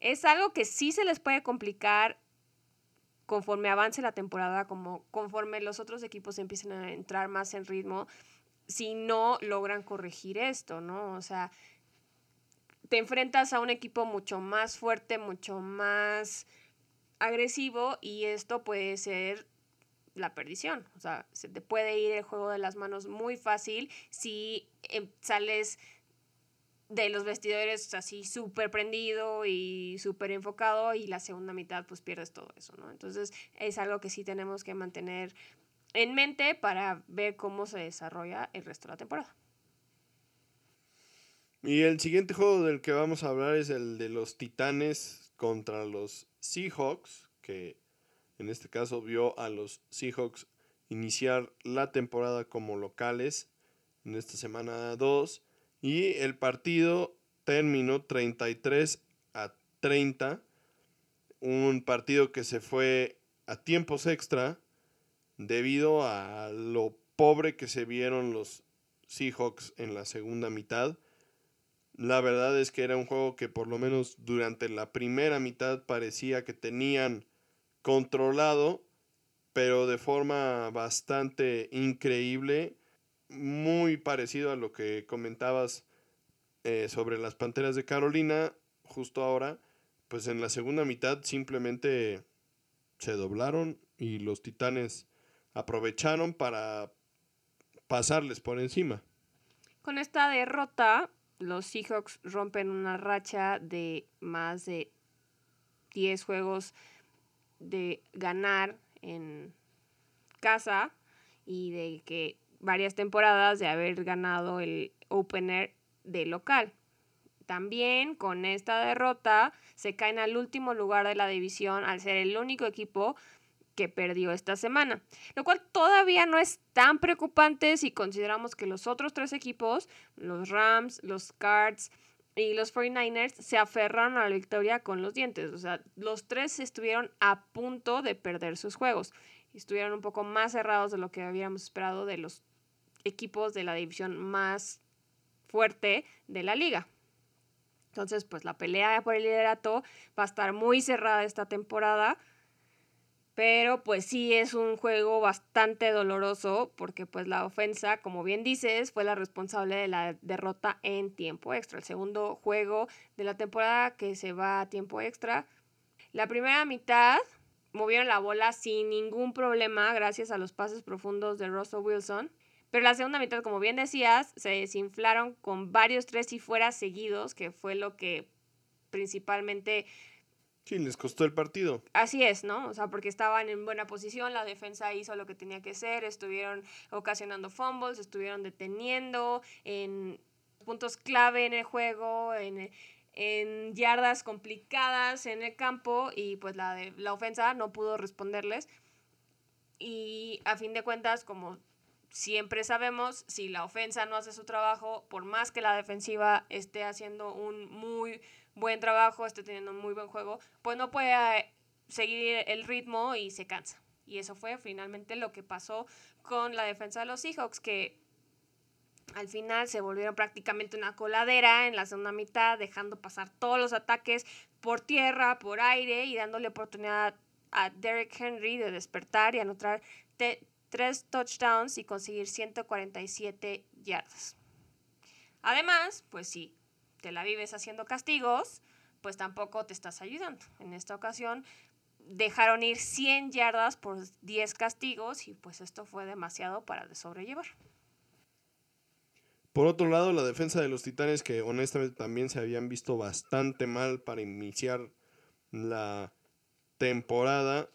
Es algo que sí se les puede complicar conforme avance la temporada, como conforme los otros equipos empiecen a entrar más en ritmo, si no logran corregir esto, ¿no? O sea, te enfrentas a un equipo mucho más fuerte, mucho más agresivo y esto puede ser la perdición. O sea, se te puede ir el juego de las manos muy fácil si em, sales de los vestidores así súper prendido y súper enfocado y la segunda mitad pues pierdes todo eso, ¿no? Entonces es algo que sí tenemos que mantener en mente para ver cómo se desarrolla el resto de la temporada. Y el siguiente juego del que vamos a hablar es el de los Titanes contra los Seahawks, que en este caso vio a los Seahawks iniciar la temporada como locales en esta semana 2 y el partido terminó 33 a 30. Un partido que se fue a tiempos extra debido a lo pobre que se vieron los Seahawks en la segunda mitad. La verdad es que era un juego que por lo menos durante la primera mitad parecía que tenían controlado, pero de forma bastante increíble muy parecido a lo que comentabas eh, sobre las Panteras de Carolina, justo ahora, pues en la segunda mitad simplemente se doblaron y los Titanes aprovecharon para pasarles por encima. Con esta derrota, los Seahawks rompen una racha de más de 10 juegos de ganar en casa y de que varias temporadas de haber ganado el opener de local. También con esta derrota se caen al último lugar de la división al ser el único equipo que perdió esta semana, lo cual todavía no es tan preocupante si consideramos que los otros tres equipos, los Rams, los Cards y los 49ers, se aferraron a la victoria con los dientes. O sea, los tres estuvieron a punto de perder sus juegos. Estuvieron un poco más cerrados de lo que habíamos esperado de los equipos de la división más fuerte de la liga. Entonces, pues la pelea por el liderato va a estar muy cerrada esta temporada. Pero pues sí es un juego bastante doloroso porque pues la ofensa, como bien dices, fue la responsable de la derrota en tiempo extra. El segundo juego de la temporada que se va a tiempo extra. La primera mitad movieron la bola sin ningún problema gracias a los pases profundos de Russell Wilson. Pero la segunda mitad, como bien decías, se desinflaron con varios tres y fuera seguidos, que fue lo que principalmente... Sí, les costó el partido. Así es, ¿no? O sea, porque estaban en buena posición, la defensa hizo lo que tenía que hacer, estuvieron ocasionando fumbles, estuvieron deteniendo en puntos clave en el juego, en, en yardas complicadas en el campo y pues la, de, la ofensa no pudo responderles. Y a fin de cuentas, como siempre sabemos, si la ofensa no hace su trabajo, por más que la defensiva esté haciendo un muy buen trabajo, esté teniendo un muy buen juego, pues no puede seguir el ritmo y se cansa. Y eso fue finalmente lo que pasó con la defensa de los Seahawks, que al final se volvieron prácticamente una coladera en la segunda mitad, dejando pasar todos los ataques por tierra, por aire y dándole oportunidad a Derek Henry de despertar y anotar tres touchdowns y conseguir 147 yardas. Además, pues si te la vives haciendo castigos, pues tampoco te estás ayudando. En esta ocasión dejaron ir 100 yardas por 10 castigos y pues esto fue demasiado para sobrellevar. Por otro lado, la defensa de los Titanes, que honestamente también se habían visto bastante mal para iniciar la temporada,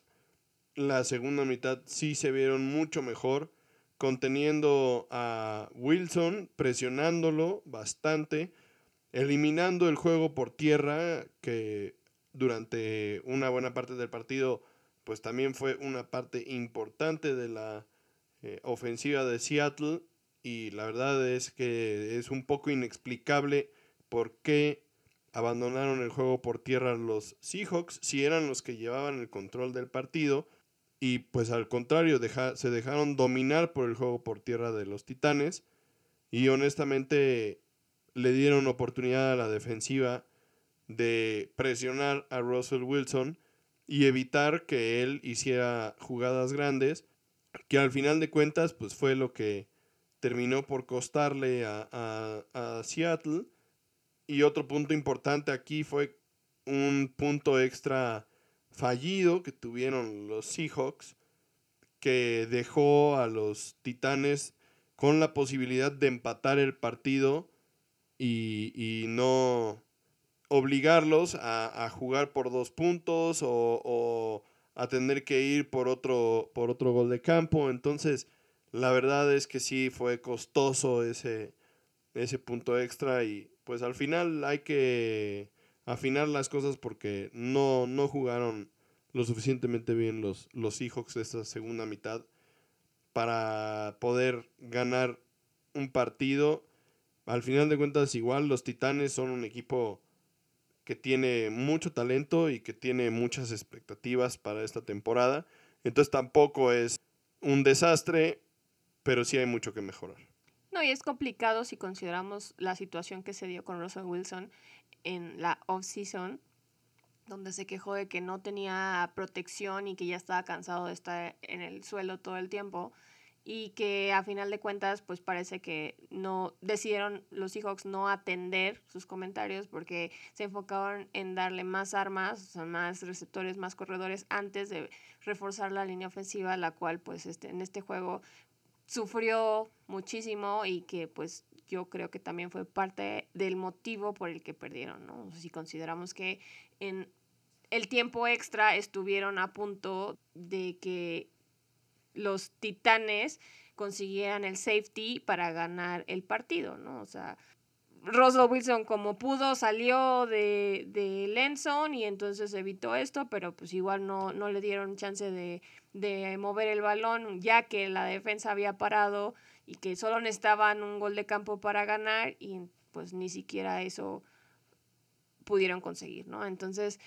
la segunda mitad sí se vieron mucho mejor, conteniendo a Wilson, presionándolo bastante, eliminando el juego por tierra, que durante una buena parte del partido, pues también fue una parte importante de la eh, ofensiva de Seattle. Y la verdad es que es un poco inexplicable por qué abandonaron el juego por tierra los Seahawks si eran los que llevaban el control del partido. Y pues al contrario se dejaron dominar por el juego por tierra de los Titanes. Y honestamente le dieron oportunidad a la defensiva de presionar a Russell Wilson y evitar que él hiciera jugadas grandes que al final de cuentas pues fue lo que terminó por costarle a, Seattle. Y otro punto importante aquí fue un punto extra fallido que tuvieron los Seahawks, que dejó a los Titanes con la posibilidad de empatar el partido y, no obligarlos a, jugar por dos puntos o, a tener que ir por otro, por otro gol de campo. Entonces, la verdad es que sí fue costoso ese, ese punto extra y pues al final hay que afinar las cosas porque no, no jugaron lo suficientemente bien los, los Seahawks de esta segunda mitad para poder ganar un partido. Al final de cuentas, igual los Titanes son un equipo que tiene mucho talento y que tiene muchas expectativas para esta temporada. Entonces tampoco es un desastre pero sí hay mucho que mejorar. No, y es complicado si consideramos la situación que se dio con Russell Wilson en la off-season, donde se quejó de que no tenía protección y que ya estaba cansado de estar en el suelo todo el tiempo y que a final de cuentas pues parece que no decidieron los Seahawks no atender sus comentarios porque se enfocaron en darle más armas, más receptores, más corredores antes de reforzar la línea ofensiva, la cual pues este, en este juego sufrió muchísimo y que pues yo creo que también fue parte del motivo por el que perdieron, ¿no? Si consideramos que en el tiempo extra estuvieron a punto de que los titanes consiguieran el safety para ganar el partido, ¿no? O sea, Russell Wilson como pudo salió de, de Lenson y entonces evitó esto, pero pues igual no, no le dieron chance de, de, mover el balón ya que la defensa había parado y que solo necesitaban un gol de campo para ganar y pues ni siquiera eso pudieron conseguir, ¿no? Entonces,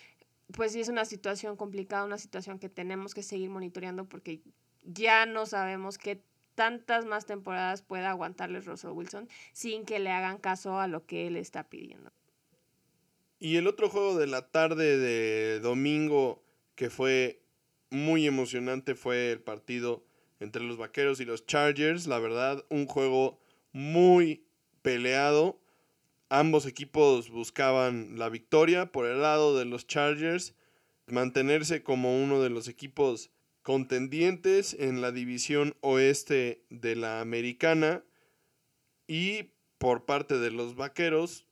pues sí es una situación complicada, una situación que tenemos que seguir monitoreando porque ya no sabemos qué tantas más temporadas pueda aguantarles Russell Wilson sin que le hagan caso a lo que él está pidiendo. Y el otro juego de la tarde de domingo que fue muy emocionante fue el partido entre los Vaqueros y los Chargers. La verdad, un juego muy peleado. Ambos equipos buscaban la victoria por el lado de los Chargers, mantenerse como uno de los equipos contendientes en la división oeste de la americana y por parte de los Vaqueros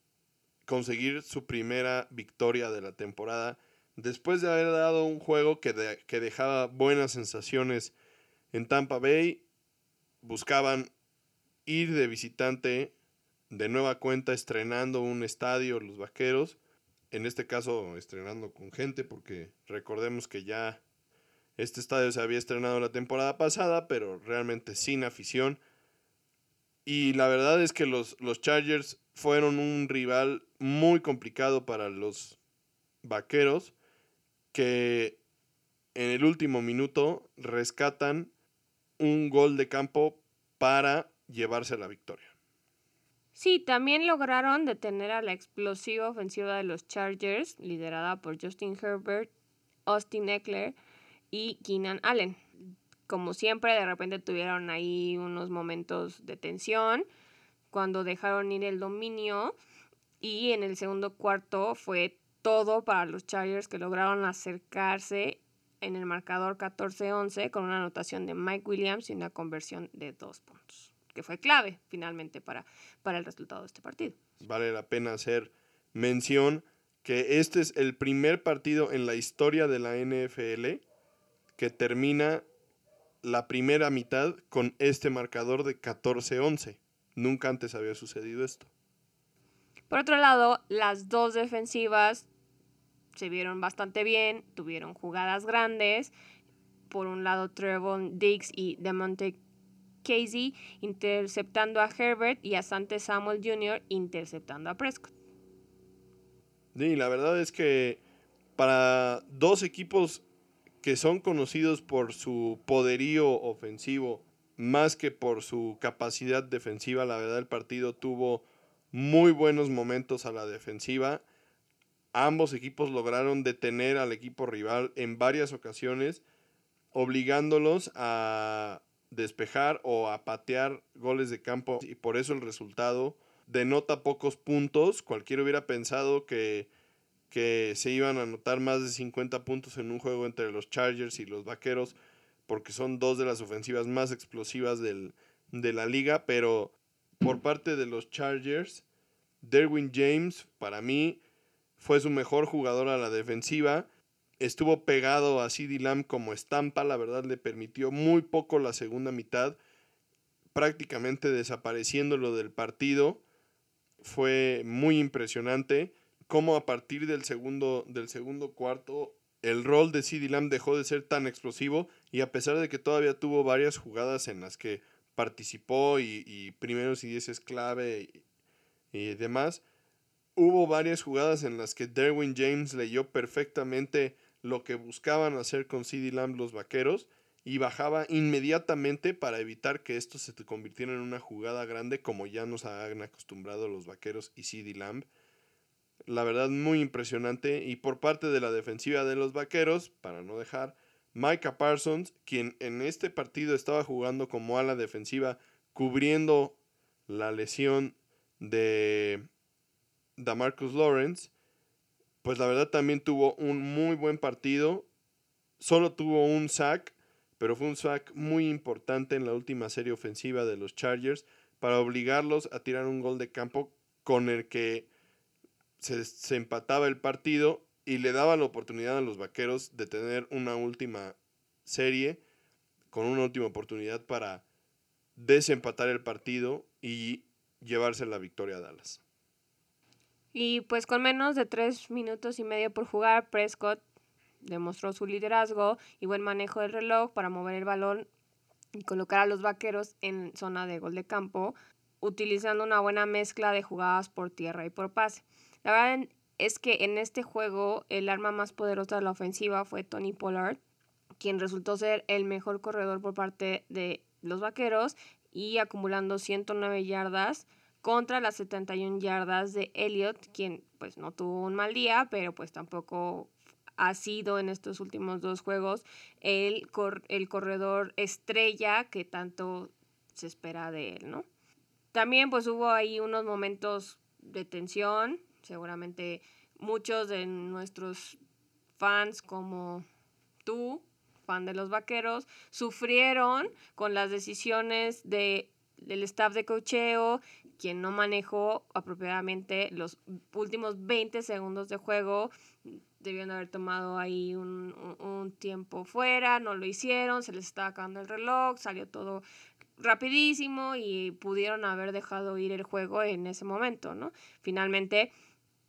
conseguir su primera victoria de la temporada después de haber dado un juego que, que dejaba buenas sensaciones en Tampa Bay. Buscaban ir de visitante de nueva cuenta estrenando un estadio los Vaqueros. En este caso estrenando con gente porque recordemos que ya este estadio se había estrenado la temporada pasada, pero realmente sin afición. Y la verdad es que los, los Chargers fueron un rival muy complicado para los Vaqueros, que en el último minuto rescatan un gol de campo para llevarse la victoria. Sí, también lograron detener a la explosiva ofensiva de los Chargers, liderada por Justin Herbert, Austin Eckler y Keenan Allen. Como siempre, de repente tuvieron ahí unos momentos de tensión cuando dejaron ir el dominio y en el segundo cuarto fue todo para los Chargers que lograron acercarse en el marcador 14-11 con una anotación de Mike Williams y una conversión de dos puntos, que fue clave finalmente para, para el resultado de este partido. Vale la pena hacer mención que este es el primer partido en la historia de la NFL que termina la primera mitad con este marcador de 14-11. Nunca antes había sucedido esto. Por otro lado, las dos defensivas se vieron bastante bien, tuvieron jugadas grandes. Por un lado, Trevon Diggs y Demonte Casey interceptando a Herbert y a Sante Samuel Jr. interceptando a Prescott. Sí, la verdad es que para dos equipos que son conocidos por su poderío ofensivo más que por su capacidad defensiva, la verdad el partido tuvo muy buenos momentos a la defensiva. Ambos equipos lograron detener al equipo rival en varias ocasiones, obligándolos a despejar o a patear goles de campo y por eso el resultado denota pocos puntos. Cualquiera hubiera pensado que, que se iban a anotar más de 50 puntos en un juego entre los Chargers y los Vaqueros porque son dos de las ofensivas más explosivas del, de la liga, pero por parte de los Chargers, Derwin James, para mí, fue su mejor jugador a la defensiva. Estuvo pegado a CeeDee Lamb como estampa, la verdad le permitió muy poco la segunda mitad, prácticamente desapareciéndolo del partido. Fue muy impresionante cómo a partir del segundo, del segundo cuarto el rol de CeeDee Lamb dejó de ser tan explosivo y a pesar de que todavía tuvo varias jugadas en las que participó y, primeros y dieces clave y, demás, hubo varias jugadas en las que Derwin James leyó perfectamente lo que buscaban hacer con CeeDee Lamb los vaqueros y bajaba inmediatamente para evitar que esto se convirtiera en una jugada grande como ya nos han acostumbrado los vaqueros y CeeDee Lamb la verdad muy impresionante. Y por parte de la defensiva de los Vaqueros, para no dejar, Micah Parsons, quien en este partido estaba jugando como ala defensiva, cubriendo la lesión de Damarcus Lawrence, pues la verdad también tuvo un muy buen partido. Solo tuvo un sack, pero fue un sack muy importante en la última serie ofensiva de los Chargers para obligarlos a tirar un gol de campo con el que se, empataba el partido y le daba la oportunidad a los vaqueros de tener una última serie con una última oportunidad para desempatar el partido y llevarse la victoria a Dallas. Y pues con menos de tres minutos y medio por jugar, Prescott demostró su liderazgo y buen manejo del reloj para mover el balón y colocar a los vaqueros en zona de gol de campo, utilizando una buena mezcla de jugadas por tierra y por pase. La verdad es que en este juego el arma más poderosa de la ofensiva fue Tony Pollard, quien resultó ser el mejor corredor por parte de los Vaqueros y acumulando 109 yardas contra las 71 yardas de Elliott, quien pues no tuvo un mal día, pero pues tampoco ha sido en estos últimos dos juegos el, el corredor estrella que tanto se espera de él, ¿no? También pues hubo ahí unos momentos de tensión, Seguramente muchos de nuestros fans como tú, fan de los vaqueros, sufrieron con las decisiones de, del staff de cocheo, quien no manejó apropiadamente los últimos 20 segundos de juego. Debieron haber tomado ahí un, un tiempo fuera, no lo hicieron, se les estaba acabando el reloj, salió todo rapidísimo y pudieron haber dejado ir el juego en ese momento, ¿no? Finalmente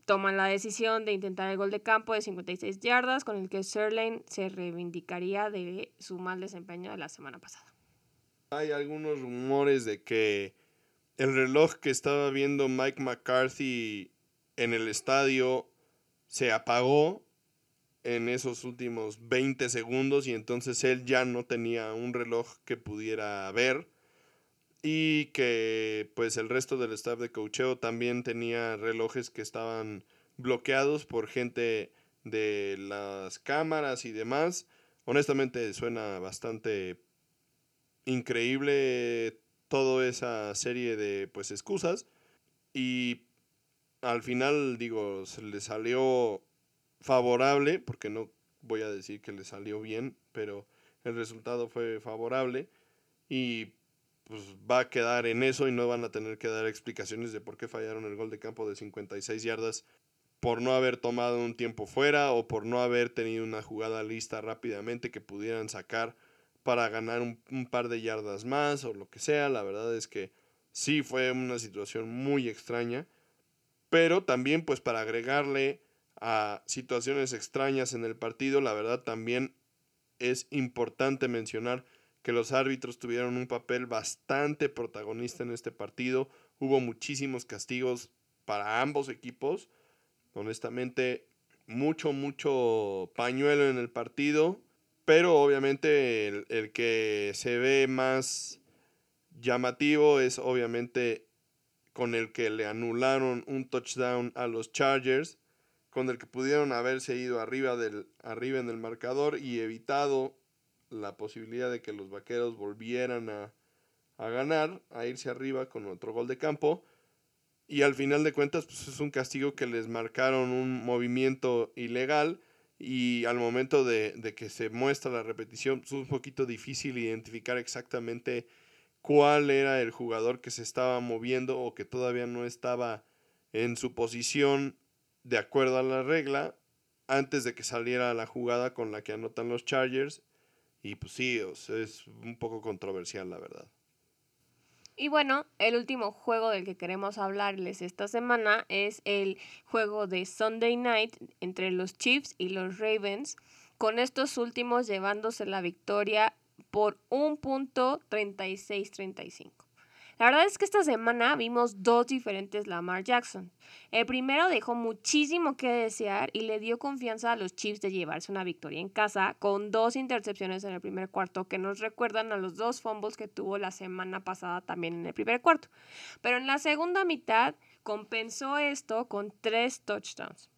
toman la decisión de intentar el gol de campo de 56 yardas con el que Sirlane se reivindicaría de su mal desempeño de la semana pasada. Hay algunos rumores de que el reloj que estaba viendo Mike McCarthy en el estadio se apagó en esos últimos 20 segundos y entonces él ya no tenía un reloj que pudiera ver y que pues el resto del staff de cocheo también tenía relojes que estaban bloqueados por gente de las cámaras y demás. Honestamente suena bastante increíble toda esa serie de pues excusas y al final digo se le salió favorable porque no voy a decir que le salió bien pero el resultado fue favorable y pues va a quedar en eso y no van a tener que dar explicaciones de por qué fallaron el gol de campo de 56 yardas por no haber tomado un tiempo fuera o por no haber tenido una jugada lista rápidamente que pudieran sacar para ganar un, par de yardas más o lo que sea. La verdad es que sí fue una situación muy extraña, pero también pues para agregarle a situaciones extrañas en el partido, la verdad también es importante mencionar que los árbitros tuvieron un papel bastante protagonista en este partido. Hubo muchísimos castigos para ambos equipos. Honestamente, mucho, mucho pañuelo en el partido. Pero obviamente el, que se ve más llamativo es obviamente con el que le anularon un touchdown a los Chargers, con el que pudieron haberse ido arriba, del, arriba en el marcador y evitado la posibilidad de que los vaqueros volvieran a, a ganar, a irse arriba con otro gol de campo. Y al final de cuentas, pues es un castigo que les marcaron un movimiento ilegal. Y al momento de, de que se muestra la repetición, pues, es un poquito difícil identificar exactamente cuál era el jugador que se estaba moviendo o que todavía no estaba en su posición de acuerdo a la regla antes de que saliera la jugada con la que anotan los Chargers y pues sí, es un poco controversial, la verdad. Y bueno, el último juego del que queremos hablarles esta semana es el juego de Sunday Night entre los Chiefs y los Ravens, con estos últimos llevándose la victoria por un punto 36-35. La verdad es que esta semana vimos dos diferentes Lamar Jackson. El primero dejó muchísimo que desear y le dio confianza a los Chiefs de llevarse una victoria en casa con dos intercepciones en el primer cuarto que nos recuerdan a los dos fumbles que tuvo la semana pasada también en el primer cuarto. Pero en la segunda mitad compensó esto con tres touchdowns.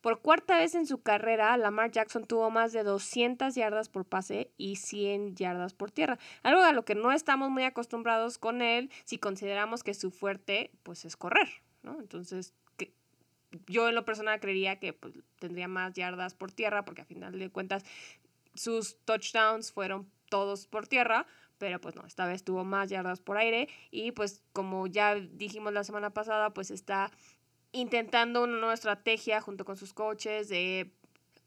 Por cuarta vez en su carrera, Lamar Jackson tuvo más de 200 yardas por pase y 100 yardas por tierra, algo a lo que no estamos muy acostumbrados con él si consideramos que su fuerte pues es correr, ¿no? Entonces, yo en lo personal creería que pues, tendría más yardas por tierra porque a final de cuentas sus touchdowns fueron todos por tierra, pero pues no, esta vez tuvo más yardas por aire y pues como ya dijimos la semana pasada, pues está intentando una nueva estrategia junto con sus coaches de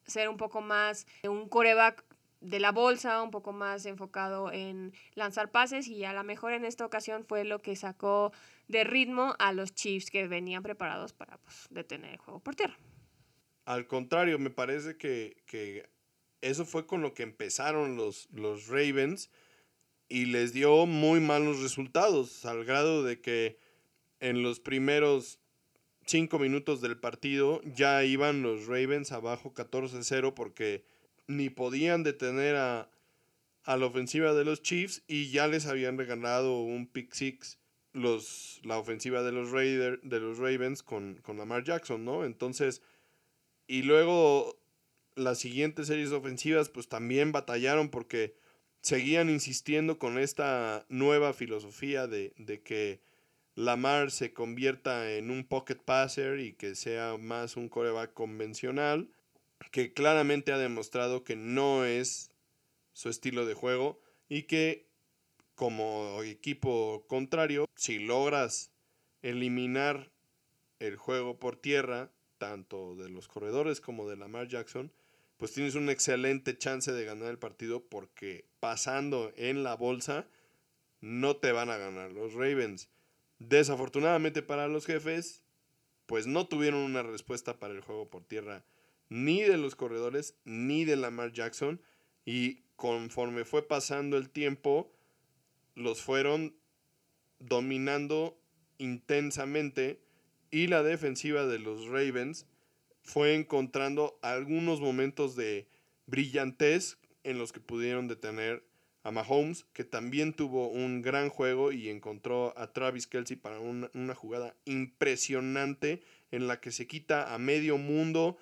ser un poco más un coreback de la bolsa, un poco más enfocado en lanzar pases y a lo mejor en esta ocasión fue lo que sacó de ritmo a los Chiefs que venían preparados para pues, detener el juego por tierra. Al contrario, me parece que, que eso fue con lo que empezaron los, los Ravens y les dio muy malos resultados, al grado de que en los primeros cinco minutos del partido ya iban los Ravens abajo 14-0 porque ni podían detener a, la ofensiva de los Chiefs y ya les habían regalado un pick six los, la ofensiva de los, Raider, de los Ravens con, con Lamar Jackson, ¿no? Entonces, y luego las siguientes series ofensivas pues también batallaron porque seguían insistiendo con esta nueva filosofía de, de que Lamar se convierta en un pocket passer y que sea más un coreback convencional, que claramente ha demostrado que no es su estilo de juego y que como equipo contrario, si logras eliminar el juego por tierra, tanto de los corredores como de Lamar Jackson, pues tienes una excelente chance de ganar el partido porque pasando en la bolsa no te van a ganar los Ravens. Desafortunadamente para los jefes, pues no tuvieron una respuesta para el juego por tierra ni de los corredores ni de Lamar Jackson. Y conforme fue pasando el tiempo los fueron dominando intensamente y la defensiva de los Ravens fue encontrando algunos momentos de brillantez en los que pudieron detener a Mahomes, que también tuvo un gran juego y encontró a Travis Kelsey para una, jugada impresionante en la que se quita a medio mundo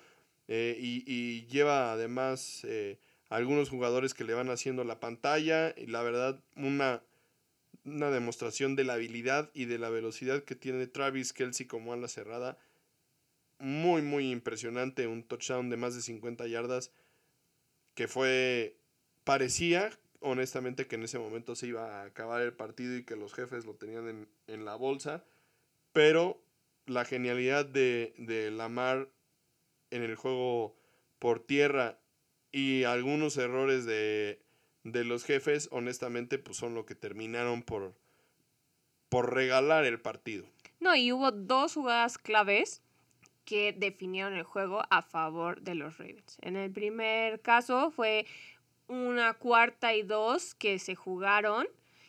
eh, y, lleva además eh, algunos jugadores que le van haciendo la pantalla y la verdad una, una demostración de la habilidad y de la velocidad que tiene Travis Kelsey como ala cerrada. Muy muy impresionante, un touchdown de más de 50 yardas que fue parecía honestamente que en ese momento se iba a acabar el partido y que los jefes lo tenían en, la bolsa, pero la genialidad de, de Lamar en el juego por tierra y algunos errores de, de, los jefes, honestamente, pues son lo que terminaron por, por regalar el partido. No, y hubo dos jugadas claves que definieron el juego a favor de los Ravens. En el primer caso fue una cuarta y dos que se jugaron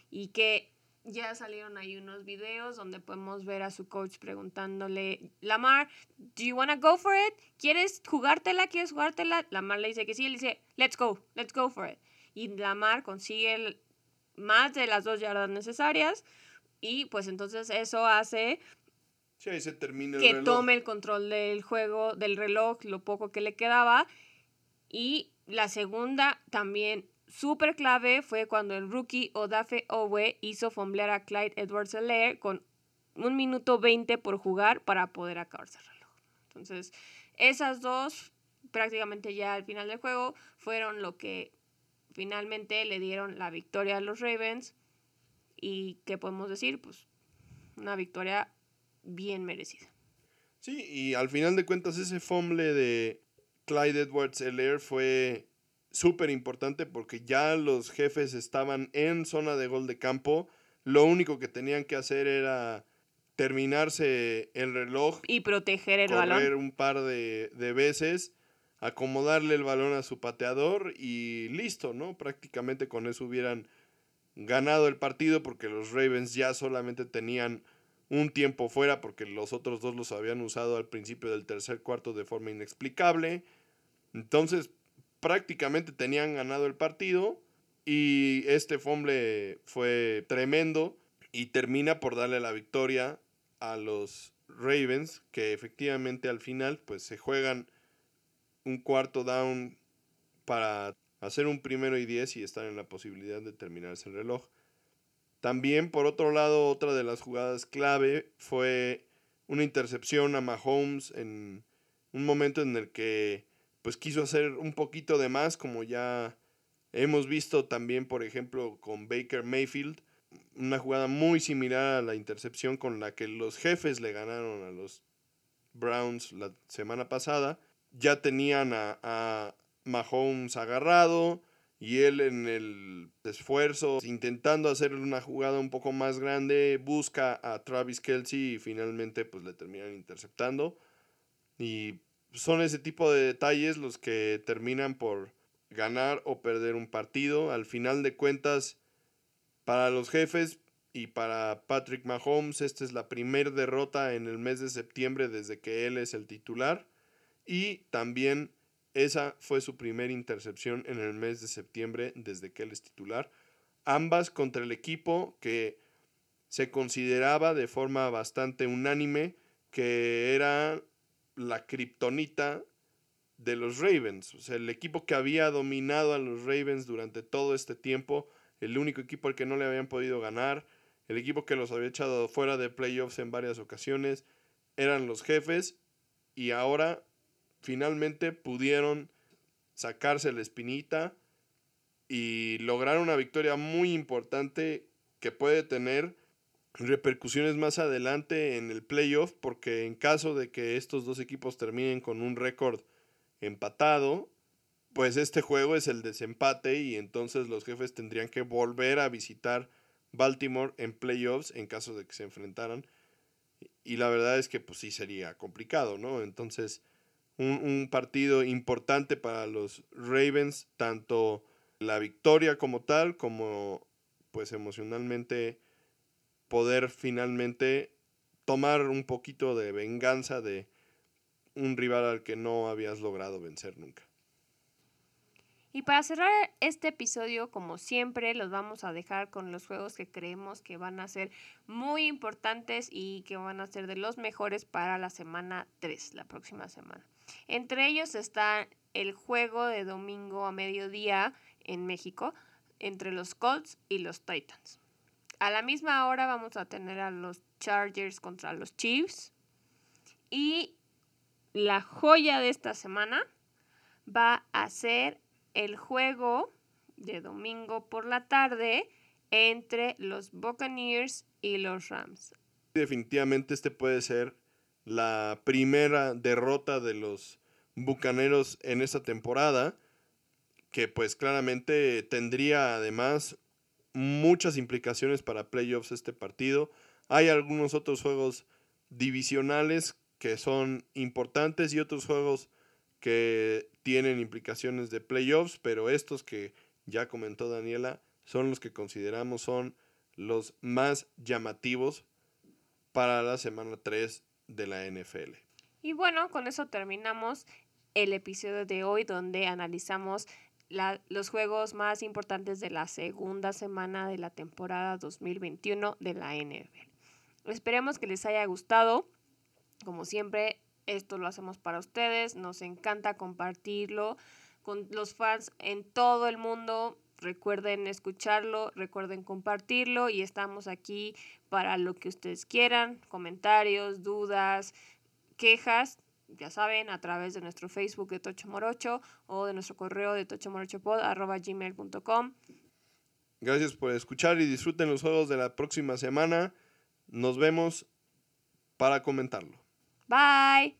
y que ya salieron ahí unos videos donde podemos ver a su coach preguntándole, Lamar, ¿do you wanna go for it? ¿Quieres jugártela? ¿Quieres jugártela? Lamar le dice que sí, él dice, let's go, let's go for it. Y Lamar consigue más de las dos yardas necesarias y pues entonces eso hace que tome el control del juego, del reloj, lo poco que le quedaba y la segunda también súper clave fue cuando el rookie Odafe Owe hizo fomblear a Clyde edwards helaire con un minuto 20 por jugar para poder acabarse el reloj. Entonces, esas dos, prácticamente ya al final del juego, fueron lo que finalmente le dieron la victoria a los Ravens. Y qué podemos decir, pues una victoria bien merecida. Sí, y al final de cuentas ese fumble de Clyde Edwards Elair fue súper importante porque ya los jefes estaban en zona de gol de campo. Lo único que tenían que hacer era terminarse el reloj y proteger el correr un par de, de, veces, acomodarle el balón a su pateador y listo, ¿no? Prácticamente con eso hubieran ganado el partido porque los Ravens ya solamente tenían un tiempo fuera porque los otros dos los habían usado al principio del tercer cuarto de forma inexplicable. Entonces, prácticamente tenían ganado el partido y este fumble fue tremendo y termina por darle la victoria a los Ravens que efectivamente al final pues se juegan un cuarto down para hacer un primero y diez y estar en la posibilidad de terminarse el reloj. También, por otro lado, otra de las jugadas clave fue una intercepción a Mahomes en un momento en el que pues quiso hacer un poquito de más, como ya hemos visto también, por ejemplo, con Baker Mayfield, una jugada muy similar a la intercepción con la que los jefes le ganaron a los Browns la semana pasada. Ya tenían a, a Mahomes agarrado, y él en el esfuerzo, intentando hacer una jugada un poco más grande, busca a Travis Kelsey y finalmente pues le terminan interceptando. Y son ese tipo de detalles los que terminan por ganar o perder un partido. Al final de cuentas, para los jefes y para Patrick Mahomes, esta es la primera derrota en el mes de septiembre desde que él es el titular. Y también esa fue su primera intercepción en el mes de septiembre desde que él es titular. Ambas contra el equipo que se consideraba de forma bastante unánime que era la kriptonita de los Ravens. O sea, el equipo que había dominado a los Ravens durante todo este tiempo, el único equipo al que no le habían podido ganar, el equipo que los había echado fuera de playoffs en varias ocasiones, eran los jefes y ahora finalmente pudieron sacarse la espinita y lograr una victoria muy importante que puede tener repercusiones más adelante en el playoff porque en caso de que estos dos equipos terminen con un récord empatado, pues este juego es el desempate y entonces los jefes tendrían que volver a visitar Baltimore en playoffs en caso de que se enfrentaran. Y la verdad es que pues sí sería complicado, ¿no? Entonces un, partido importante para los Ravens, tanto la victoria como tal, como pues emocionalmente poder finalmente tomar un poquito de venganza de un rival al que no habías logrado vencer nunca. Y para cerrar este episodio, como siempre, los vamos a dejar con los juegos que creemos que van a ser muy importantes y que van a ser de los mejores para la semana 3, la próxima semana. Entre ellos está el juego de domingo a mediodía en México entre los Colts y los Titans. A la misma hora vamos a tener a los Chargers contra los Chiefs. Y la joya de esta semana va a ser el juego de domingo por la tarde entre los Buccaneers y los Rams. Definitivamente este puede ser la primera derrota de los Bucaneros en esta temporada, que pues claramente tendría además muchas implicaciones para playoffs este partido. Hay algunos otros juegos divisionales que son importantes y otros juegos que tienen implicaciones de playoffs, pero estos que ya comentó Daniela son los que consideramos son los más llamativos para la semana 3 de la NFL. Y bueno, con eso terminamos el episodio de hoy donde analizamos los juegos más importantes de la segunda semana de la temporada 2021 de la NFL. Esperemos que les haya gustado. Como siempre, esto lo hacemos para ustedes. Nos encanta compartirlo con los fans en todo el mundo. Recuerden escucharlo, recuerden compartirlo y estamos aquí para lo que ustedes quieran, comentarios, dudas, quejas, ya saben, a través de nuestro Facebook de Tocho Morocho o de nuestro correo de tochomorochopod.gmail.com. Gracias por escuchar y disfruten los juegos de la próxima semana. Nos vemos para comentarlo. Bye.